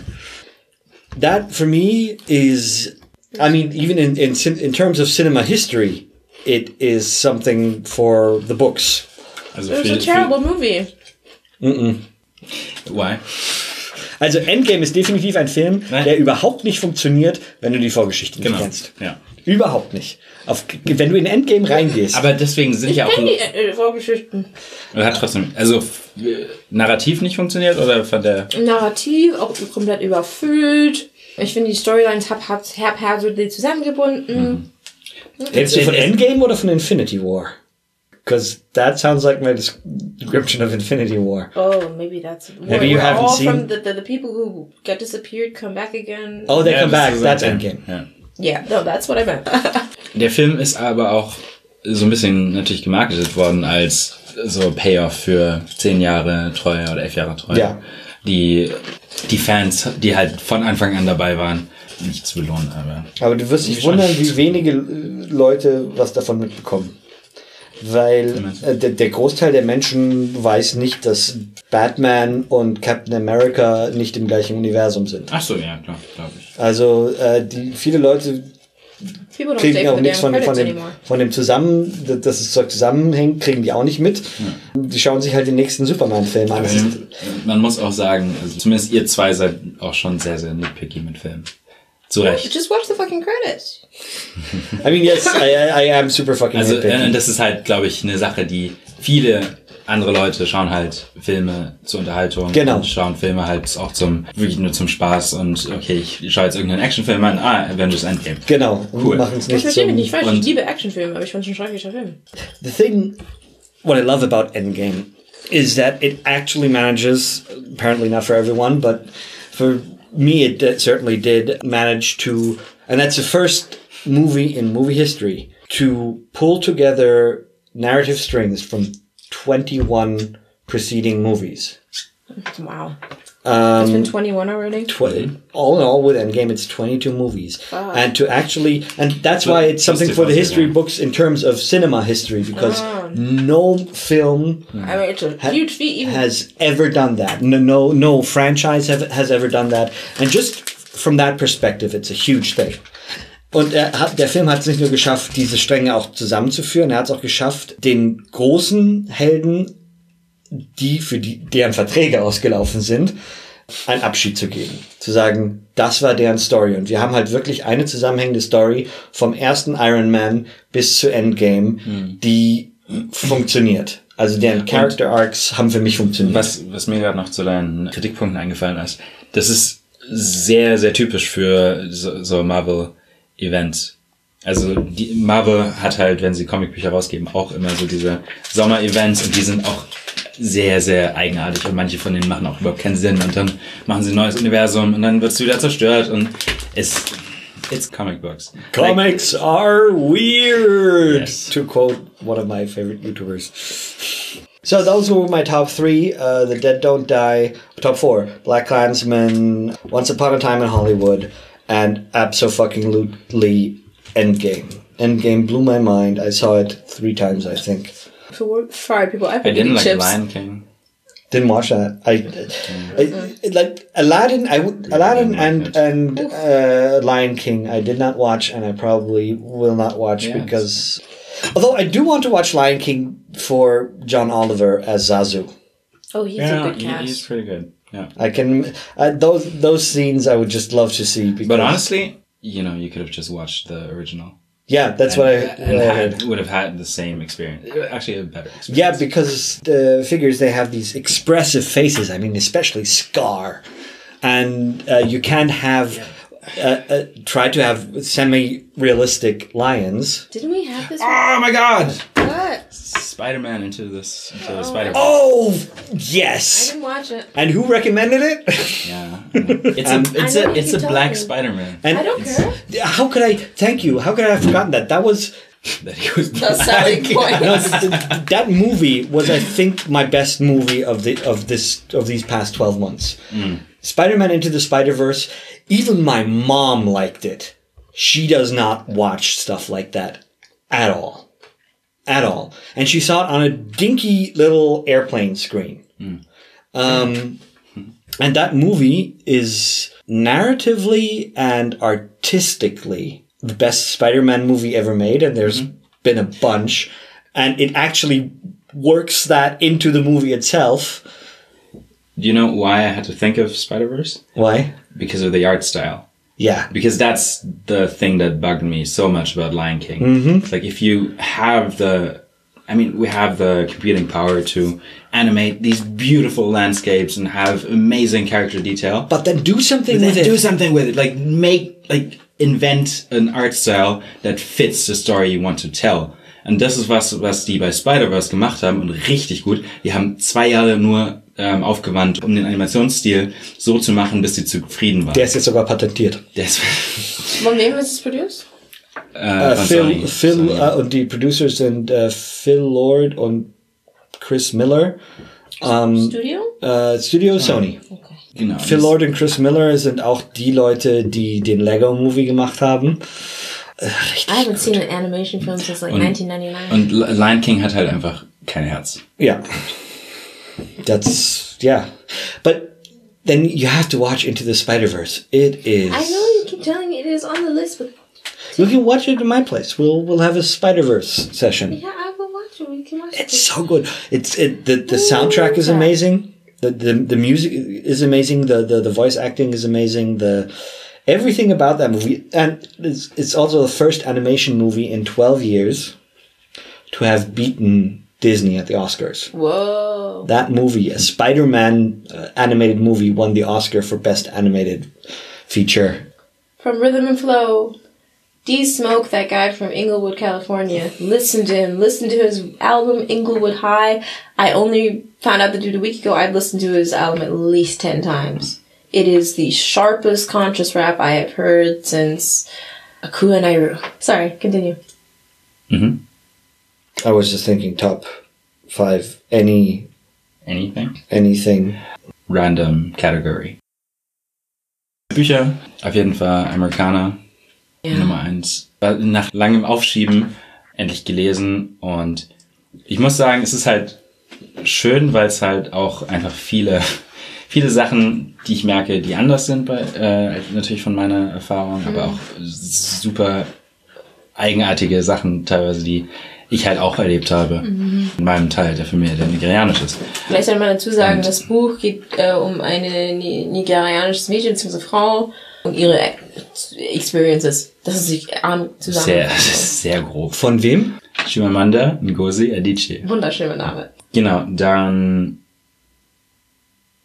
That for me is, I mean, even in in in terms of cinema history, it is something for the books. Also It was a terrible movie. Für, why? Also Endgame ist definitiv ein Film, Nein. der überhaupt nicht funktioniert, wenn du die Vorgeschichte nicht Genau. kennst. Ja. Überhaupt nicht. Auf, wenn du in Endgame reingehst. Aber deswegen sind ja auch. Kenn die äh, Vorgeschichten. Oder hat trotzdem, also äh, narrativ nicht funktioniert oder von der. Narrativ, auch komplett überfüllt. Ich finde die Storylines hab, hab, haphazardly zusammengebunden. Redest du von Endgame oder von Infinity War? Because that sounds like my description of Infinity War. Oh, maybe that's Maybe you we're haven't all seen- from the, the, the people who got disappeared come back again. Oh, they Ja, come back. That's Endgame. Ja. Yeah, no, that's what I meant. Der Film ist aber auch so ein bisschen natürlich gemarketet worden als so Payoff für zehn Jahre Treue oder elf Jahre Treue. Ja. Die, die Fans, die halt von Anfang an dabei waren, nicht zu belohnen, aber. Aber du wirst dich wundern, wie wenige Leute was davon mitbekommen. Weil äh, der, der Großteil der Menschen weiß nicht, dass Batman und Captain America nicht im gleichen Universum sind. Ach so, ja, klar, glaube ich. Also äh, die viele Leute kriegen auch nichts von, von, dem, von dem zusammen, dass das Zeug zusammenhängt, kriegen die auch nicht mit. Die schauen sich halt den nächsten Superman-Film an. Man muss auch sagen, also zumindest ihr zwei seid auch schon sehr, sehr nitpicky mit Filmen. Zu Recht. Just watch the fucking credits. I mean, yes, I, I I am super fucking Also äh, das ist halt, glaube ich, eine Sache, die viele andere Leute schauen halt Filme zur Unterhaltung. Genau. Und schauen Filme halt auch zum, wirklich nur zum Spaß und okay, ich schaue jetzt irgendeinen Actionfilm an, ah, Avengers Endgame. Genau, und Cool. machen es nicht verstehe mich nicht falsch. Ich liebe Actionfilme, aber ich fand es ein schrecklicher Film. The thing, what I love about Endgame is that it actually manages, apparently not for everyone, but for me it certainly did manage to, and that's the first movie in movie history to pull together narrative strings from 21 preceding movies. Wow. Um, It's been 21 already. tw- all in all with Endgame, it's 22 movies. Fuck. And to actually, and that's why it's something for the history books in terms of cinema history, because Oh. no film I mean, it's a huge feat. Even has ever done that. No, no, no franchise have, has ever done that. And just from that perspective, it's a huge thing. Und er hat, der Film hat es nicht nur geschafft, diese Stränge auch zusammenzuführen, er hat es auch geschafft, den großen Helden, die für die, deren Verträge ausgelaufen sind, einen Abschied zu geben. Zu sagen, das war deren Story. Und wir haben halt wirklich eine zusammenhängende Story vom ersten Iron Man bis zu Endgame, die funktioniert. Also deren Character Arcs haben für mich funktioniert. Was, was mir gerade noch zu deinen Kritikpunkten eingefallen ist, das ist sehr, sehr typisch für so, so Marvel-Events. Also die Marvel hat halt, wenn sie Comicbücher rausgeben, auch immer so diese Sommer-Events und die sind auch sehr, sehr eigenartig und manche von denen machen auch überhaupt keinen Sinn und dann machen sie ein neues Universum und dann wird es wieder zerstört und es it's comic books. Comics are weird, Yes. to quote one of my favorite YouTubers. So those were my top three: uh, The Dead Don't Die. Top four: Black Klansman, Once Upon a Time in Hollywood, and absolutely Endgame. Endgame blew my mind. I saw it three times, I think. For fried people. I, I didn't eating like chips. Lion King. Didn't watch that. I, I like Aladdin. I would Aladdin and and uh, Lion King. I did not watch, and I probably will not watch Yeah, because. Although I do want to watch Lion King for John Oliver as Zazu. Oh, he's a Yeah, good cast. he's pretty good. Yeah. I can uh, those those scenes I would just love to see. Because, But honestly, you know, you could have just watched the original. Yeah, that's what I, and what I had, would have had the same experience. Actually, a better experience. Yeah, because the figures they have these expressive faces. I mean, especially Scar, and uh, you can't have uh, uh, try to have semi-realistic lions. Didn't we have this? Oh my god! What? Spider-Man into this into the Spider. Oh, oh yes. I didn't watch it. And who recommended it? Yeah, it's a it's a it's a black talking. Spider-Man. And I don't care. how could I? Thank you. How could I have forgotten that? That was That he was The selling point. no, th- th- that movie was I think my best movie of the of this of these past twelve months. Mm. Spider-Man into the Spider-Verse. Even my mom liked it. She does not watch stuff like that at all, at all. And she saw it on a dinky little airplane screen. Um, and that movie is narratively and artistically the best Spider-Man movie ever made, and there's been a bunch, and it actually works that into the movie itself. Do you know why I had to think of Spider-Verse? Why? Because of the art style. Yeah. Because that's the thing that bugged me so much about Lion King. Mm-hmm. Like if you have the, I mean, we have the computing power to animate these beautiful landscapes and have amazing character detail. But then do something with it. do something with it. Like make, like invent an art style that fits the story you want to tell. Und das ist was, was die bei Spider-Verse gemacht haben und richtig gut. Die haben zwei Jahre nur ähm, aufgewandt, um den Animationsstil so zu machen, bis sie zufrieden waren. Der ist jetzt sogar patentiert. Das, Von wem ist es produced? äh, Äh, von Phil. Phil Sony. äh, und die Producers sind äh, Phil Lord und Chris Miller. Ähm, Studio? äh, Studio Sony. Okay. Genau. Phil Lord und Chris Miller sind auch die Leute, die den Lego Movie gemacht haben. I haven't seen an animation film since like Und- 1999. Und Lion King hat halt einfach kein Herz. Yeah. That's yeah. But then you have to watch Into the Spider Verse. It is. I know you keep telling me it is on the list, but You can watch it in my place. We'll we'll have a Spider Verse session. yeah, I will watch it. We can watch it. It's so good. It's it the the soundtrack is amazing. The the the music is amazing. The the the voice acting is amazing. The everything about that movie and it's it's also the first animation movie in 12 years to have beaten Disney at the Oscars. Whoa. That movie, a Spider-Man uh, animated movie won the Oscar for best animated feature. From Rhythm and Flow. D Smoke, that guy from Inglewood, California. Listen to him. Listen to his album Inglewood High. I only found out the dude a week ago. I've listened to his album at least 10 times. It is the sharpest conscious rap I have heard since Akua Nairu. Sorry, continue. I was just thinking top 5 any Anything? anything. Random Category. Bücher, auf jeden Fall Amerikaner, Nummer eins. War Nach langem Aufschieben endlich gelesen und ich muss sagen, es ist halt schön, weil es halt auch einfach viele, viele Sachen, die ich merke, die anders sind bei, äh, natürlich von meiner Erfahrung, aber auch super eigenartige Sachen teilweise, die ich halt auch erlebt habe in meinem Teil der Familie, der nigerianisch ist. Vielleicht sollte man dazu sagen, Und- das Buch geht äh, um eine ni nigerianisches Mädchen bzw. Frau und ihre Experiences. Das ist sich arm zusammen. Sehr, sehr grob. Von wem? Chimamanda Ngozi Adichie. Wunderschöner Name. Genau, dann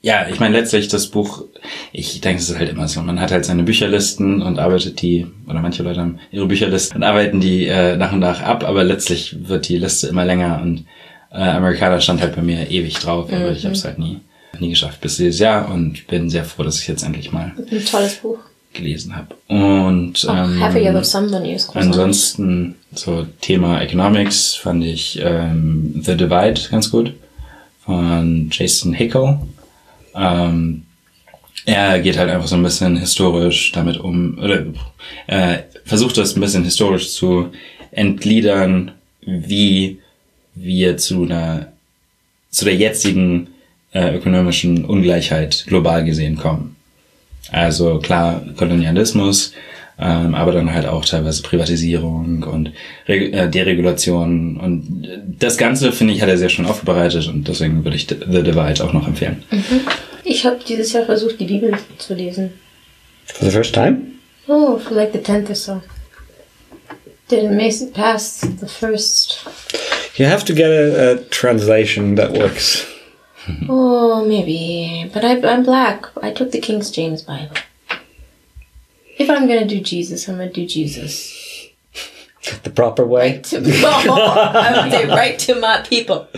ja, ich meine letztlich das Buch, ich denke, es ist halt immer so, man hat halt seine Bücherlisten und arbeitet die, oder manche Leute haben ihre Bücherlisten und arbeiten die äh, nach und nach ab, aber letztlich wird die Liste immer länger und äh, Amerikaner stand halt bei mir ewig drauf, aber ich habe es halt nie, nie geschafft bis dieses Jahr und bin sehr froh, dass ich jetzt endlich mal Ein tolles Buch. gelesen habe. Und Auch ähm, Happy Yellow Somebody ist großartig. Ansonsten so Thema Economics fand ich ähm, The Divide ganz gut von Jason Hickel. Ähm, er geht halt einfach so ein bisschen historisch damit um, oder äh, versucht das ein bisschen historisch zu entgliedern, wie wir zu einer zu der jetzigen äh, ökonomischen Ungleichheit global gesehen kommen. Also klar, Kolonialismus, ähm, aber dann halt auch teilweise Privatisierung und Reg äh, Deregulation. Und das Ganze, finde ich, hat er sehr schön aufbereitet und deswegen würde ich The The Divide auch noch empfehlen. Ich habe dieses Jahr versucht, die Bibel zu lesen. For the first time? Oh, for like the tenth or so. Didn't make it past the first. You have to get a, a translation that works. Oh, maybe. But I, I'm black. I took the King James Bible. If I'm gonna do Jesus, I'm gonna do Jesus. The proper way. Right to, oh, I would say right to my people.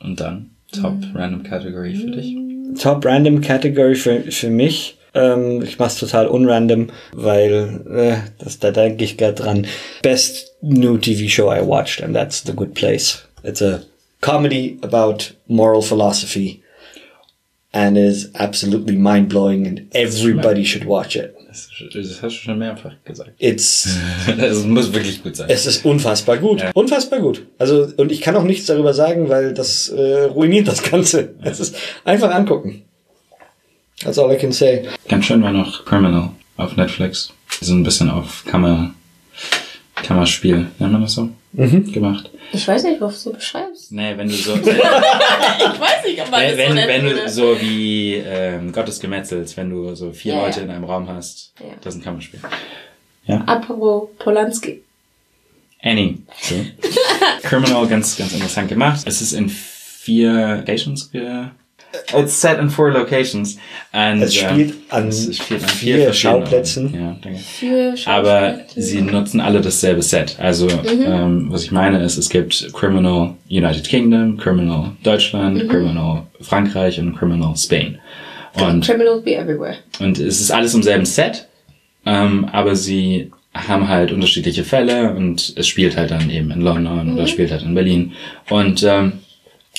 Und dann Top mm. Random Category für dich. Mm. Top Random Category für, für mich. Ähm, ich mach's total unrandom, weil äh, das, da denke ich gerade dran. Best new TV show I watched, and that's The Good Place. It's a comedy about moral philosophy, and is absolutely mind blowing, and everybody should watch it. Das, das hast du schon mehrfach gesagt. It's Das muss wirklich gut sein. Es ist unfassbar gut. Unfassbar gut. Also, und ich kann auch nichts darüber sagen, weil das äh, ruiniert das Ganze. Es ist einfach angucken. That's all I can say. Ganz schön war noch Criminal auf Netflix. So ein bisschen auf Kammer, Kammerspiel, nennt man das so? Gemacht. Ich weiß nicht, was du beschreibst. Nee, wenn du so, Ich weiß nicht, ob man wenn, das wenn, so wenn würde. du so wie ähm, Gottes Gemetzels, wenn du so vier Ja, Leute ja. in einem Raum hast, Ja. das ist ein Kammerspiel. Apropos Polanski. Annie. So. Criminal, ganz, ganz interessant gemacht. Es ist in vier Locations ge It's set in four locations. And, Es spielt ähm, an es spielt an vier vier, Schauplätzen. Ja, danke. Aber sie nutzen alle dasselbe Set. Also, ähm, was ich meine ist, es gibt Criminal United Kingdom, Criminal Deutschland, Criminal Frankreich und Criminal Spain. Und Criminals be everywhere. und es ist alles im selben Set, ähm, aber sie haben halt unterschiedliche Fälle und es spielt halt dann eben in London oder spielt halt in Berlin. Und ähm,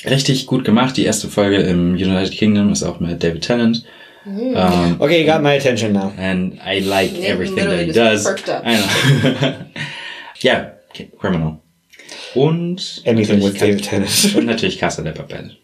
richtig gut gemacht. Die erste Folge im United Kingdom ist auch mit David Tennant. Um, Okay, you got my attention now. and I like Yeah, everything that he does. I know. yeah, okay, Criminal. Und Anything with natürlich David Tennant. Und natürlich Casa de Papel.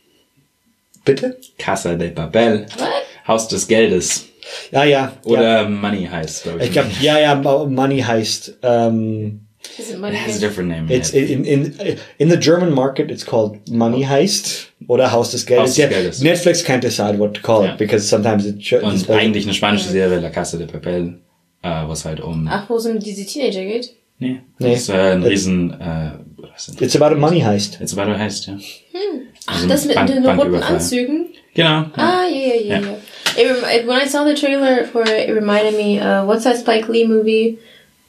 Bitte? Casa de Papel. What? Haus des Geldes. Ja, ja. Oder Money heißt, glaube ich. Ich glaube, ja, ja, Money heißt. Um, Is it money? It has a different name. it's yeah. in, in in the German market. It's called Money Heist oder Haus des Geldes. Haus des Yeah, Netflix can't decide what to call Ja. it because sometimes it. Sh- Und it's- eigentlich eine spanische Serie, La Casa de Papel, äh, was halt um... Ach, wo es um diese Teenager geht? nee, Nee. das ist äh, ein riesen... Äh, was sind It's about a money heist. Jetzt aber du heißt, ja. Ach, Also das mit Bank- den roten Anzügen? Genau. Ja. Ah, yeah, yeah, yeah, Ja. yeah. It rem- it, when I saw the trailer for it, it reminded me, uh, what's that Spike Lee movie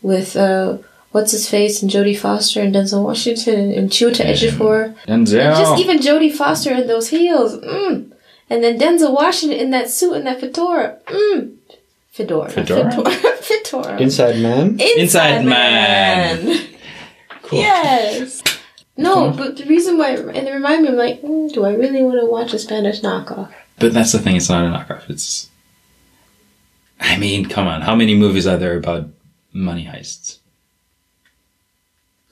with, uh, what's his face and Jodie Foster and Denzel Washington and Chiwetel Ejiofor. Denzel. And just even Jodie Foster in those heels, mm. And then Denzel Washington in that suit and that fedora, mm. Fedora. Fedora? Fedora. fedora. Inside Man. Inside Man. Cool. Yes. No, but the reason why, and it reminded me, I'm like, mm, do I really want to watch a Spanish knockoff? But that's the thing, it's not a knockoff. It's. I mean, come on. How many movies are there about money heists?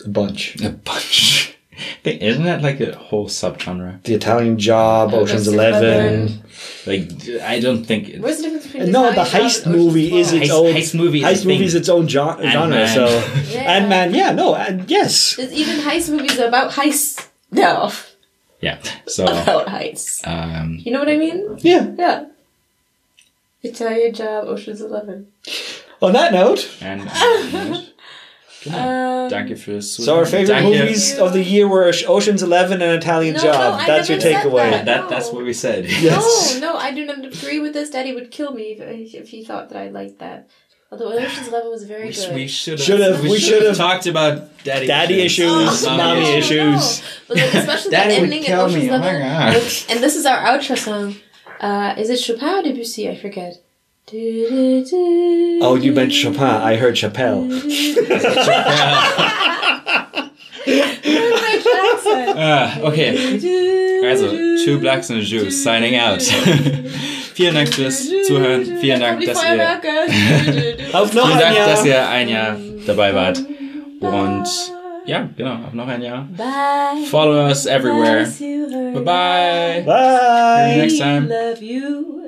A bunch. A bunch. Isn't that like a whole subgenre? The Italian Job, Ocean's Ocean's Eleven. Like, I don't think. It's, What's the difference between No, the Italian heist movie is its Heist- own heist movie is Heist movie is its own gen- genre. Ant-Man. So Yeah. and man, yeah, no, and yes. There's even heist movies about heists. No, yeah. So, about heists. um, You know what I mean? Yeah. Yeah. Italian Job, Ocean's Eleven. On that note, and. Uh, Um, Danke fürs so our favorite Danke. movies of the year were Ocean's Eleven and Italian No, Job. no, That's your takeaway. that. That, that's what we said. Yes. No, no, I do not agree with this. Daddy would kill me if, if he thought that I liked that. Although Ocean's Eleven was very We, good. we should Should've- we should've- talked about daddy, Daddy issues, Oh, mommy no, issues. no. But like, especially that Daddy would ending in kill Ocean's me, oh my Eleven. God. with- and this is our outro song. Uh, is it Chopin or Debussy? I forget. Oh, you meant Chopin. I heard Chappelle. Ah, okay. Also, Two Blacks and a Jew signing out. Vielen Dank fürs Zuhören. Vielen Dank, dass ihr, Auf noch vielen ein Dank, dass Jahr. ihr ein Jahr dabei wart. Und ja, genau, auf noch ein Jahr. Bye. Follow us everywhere. Bye. Bye bye. Bye. next time. Love you.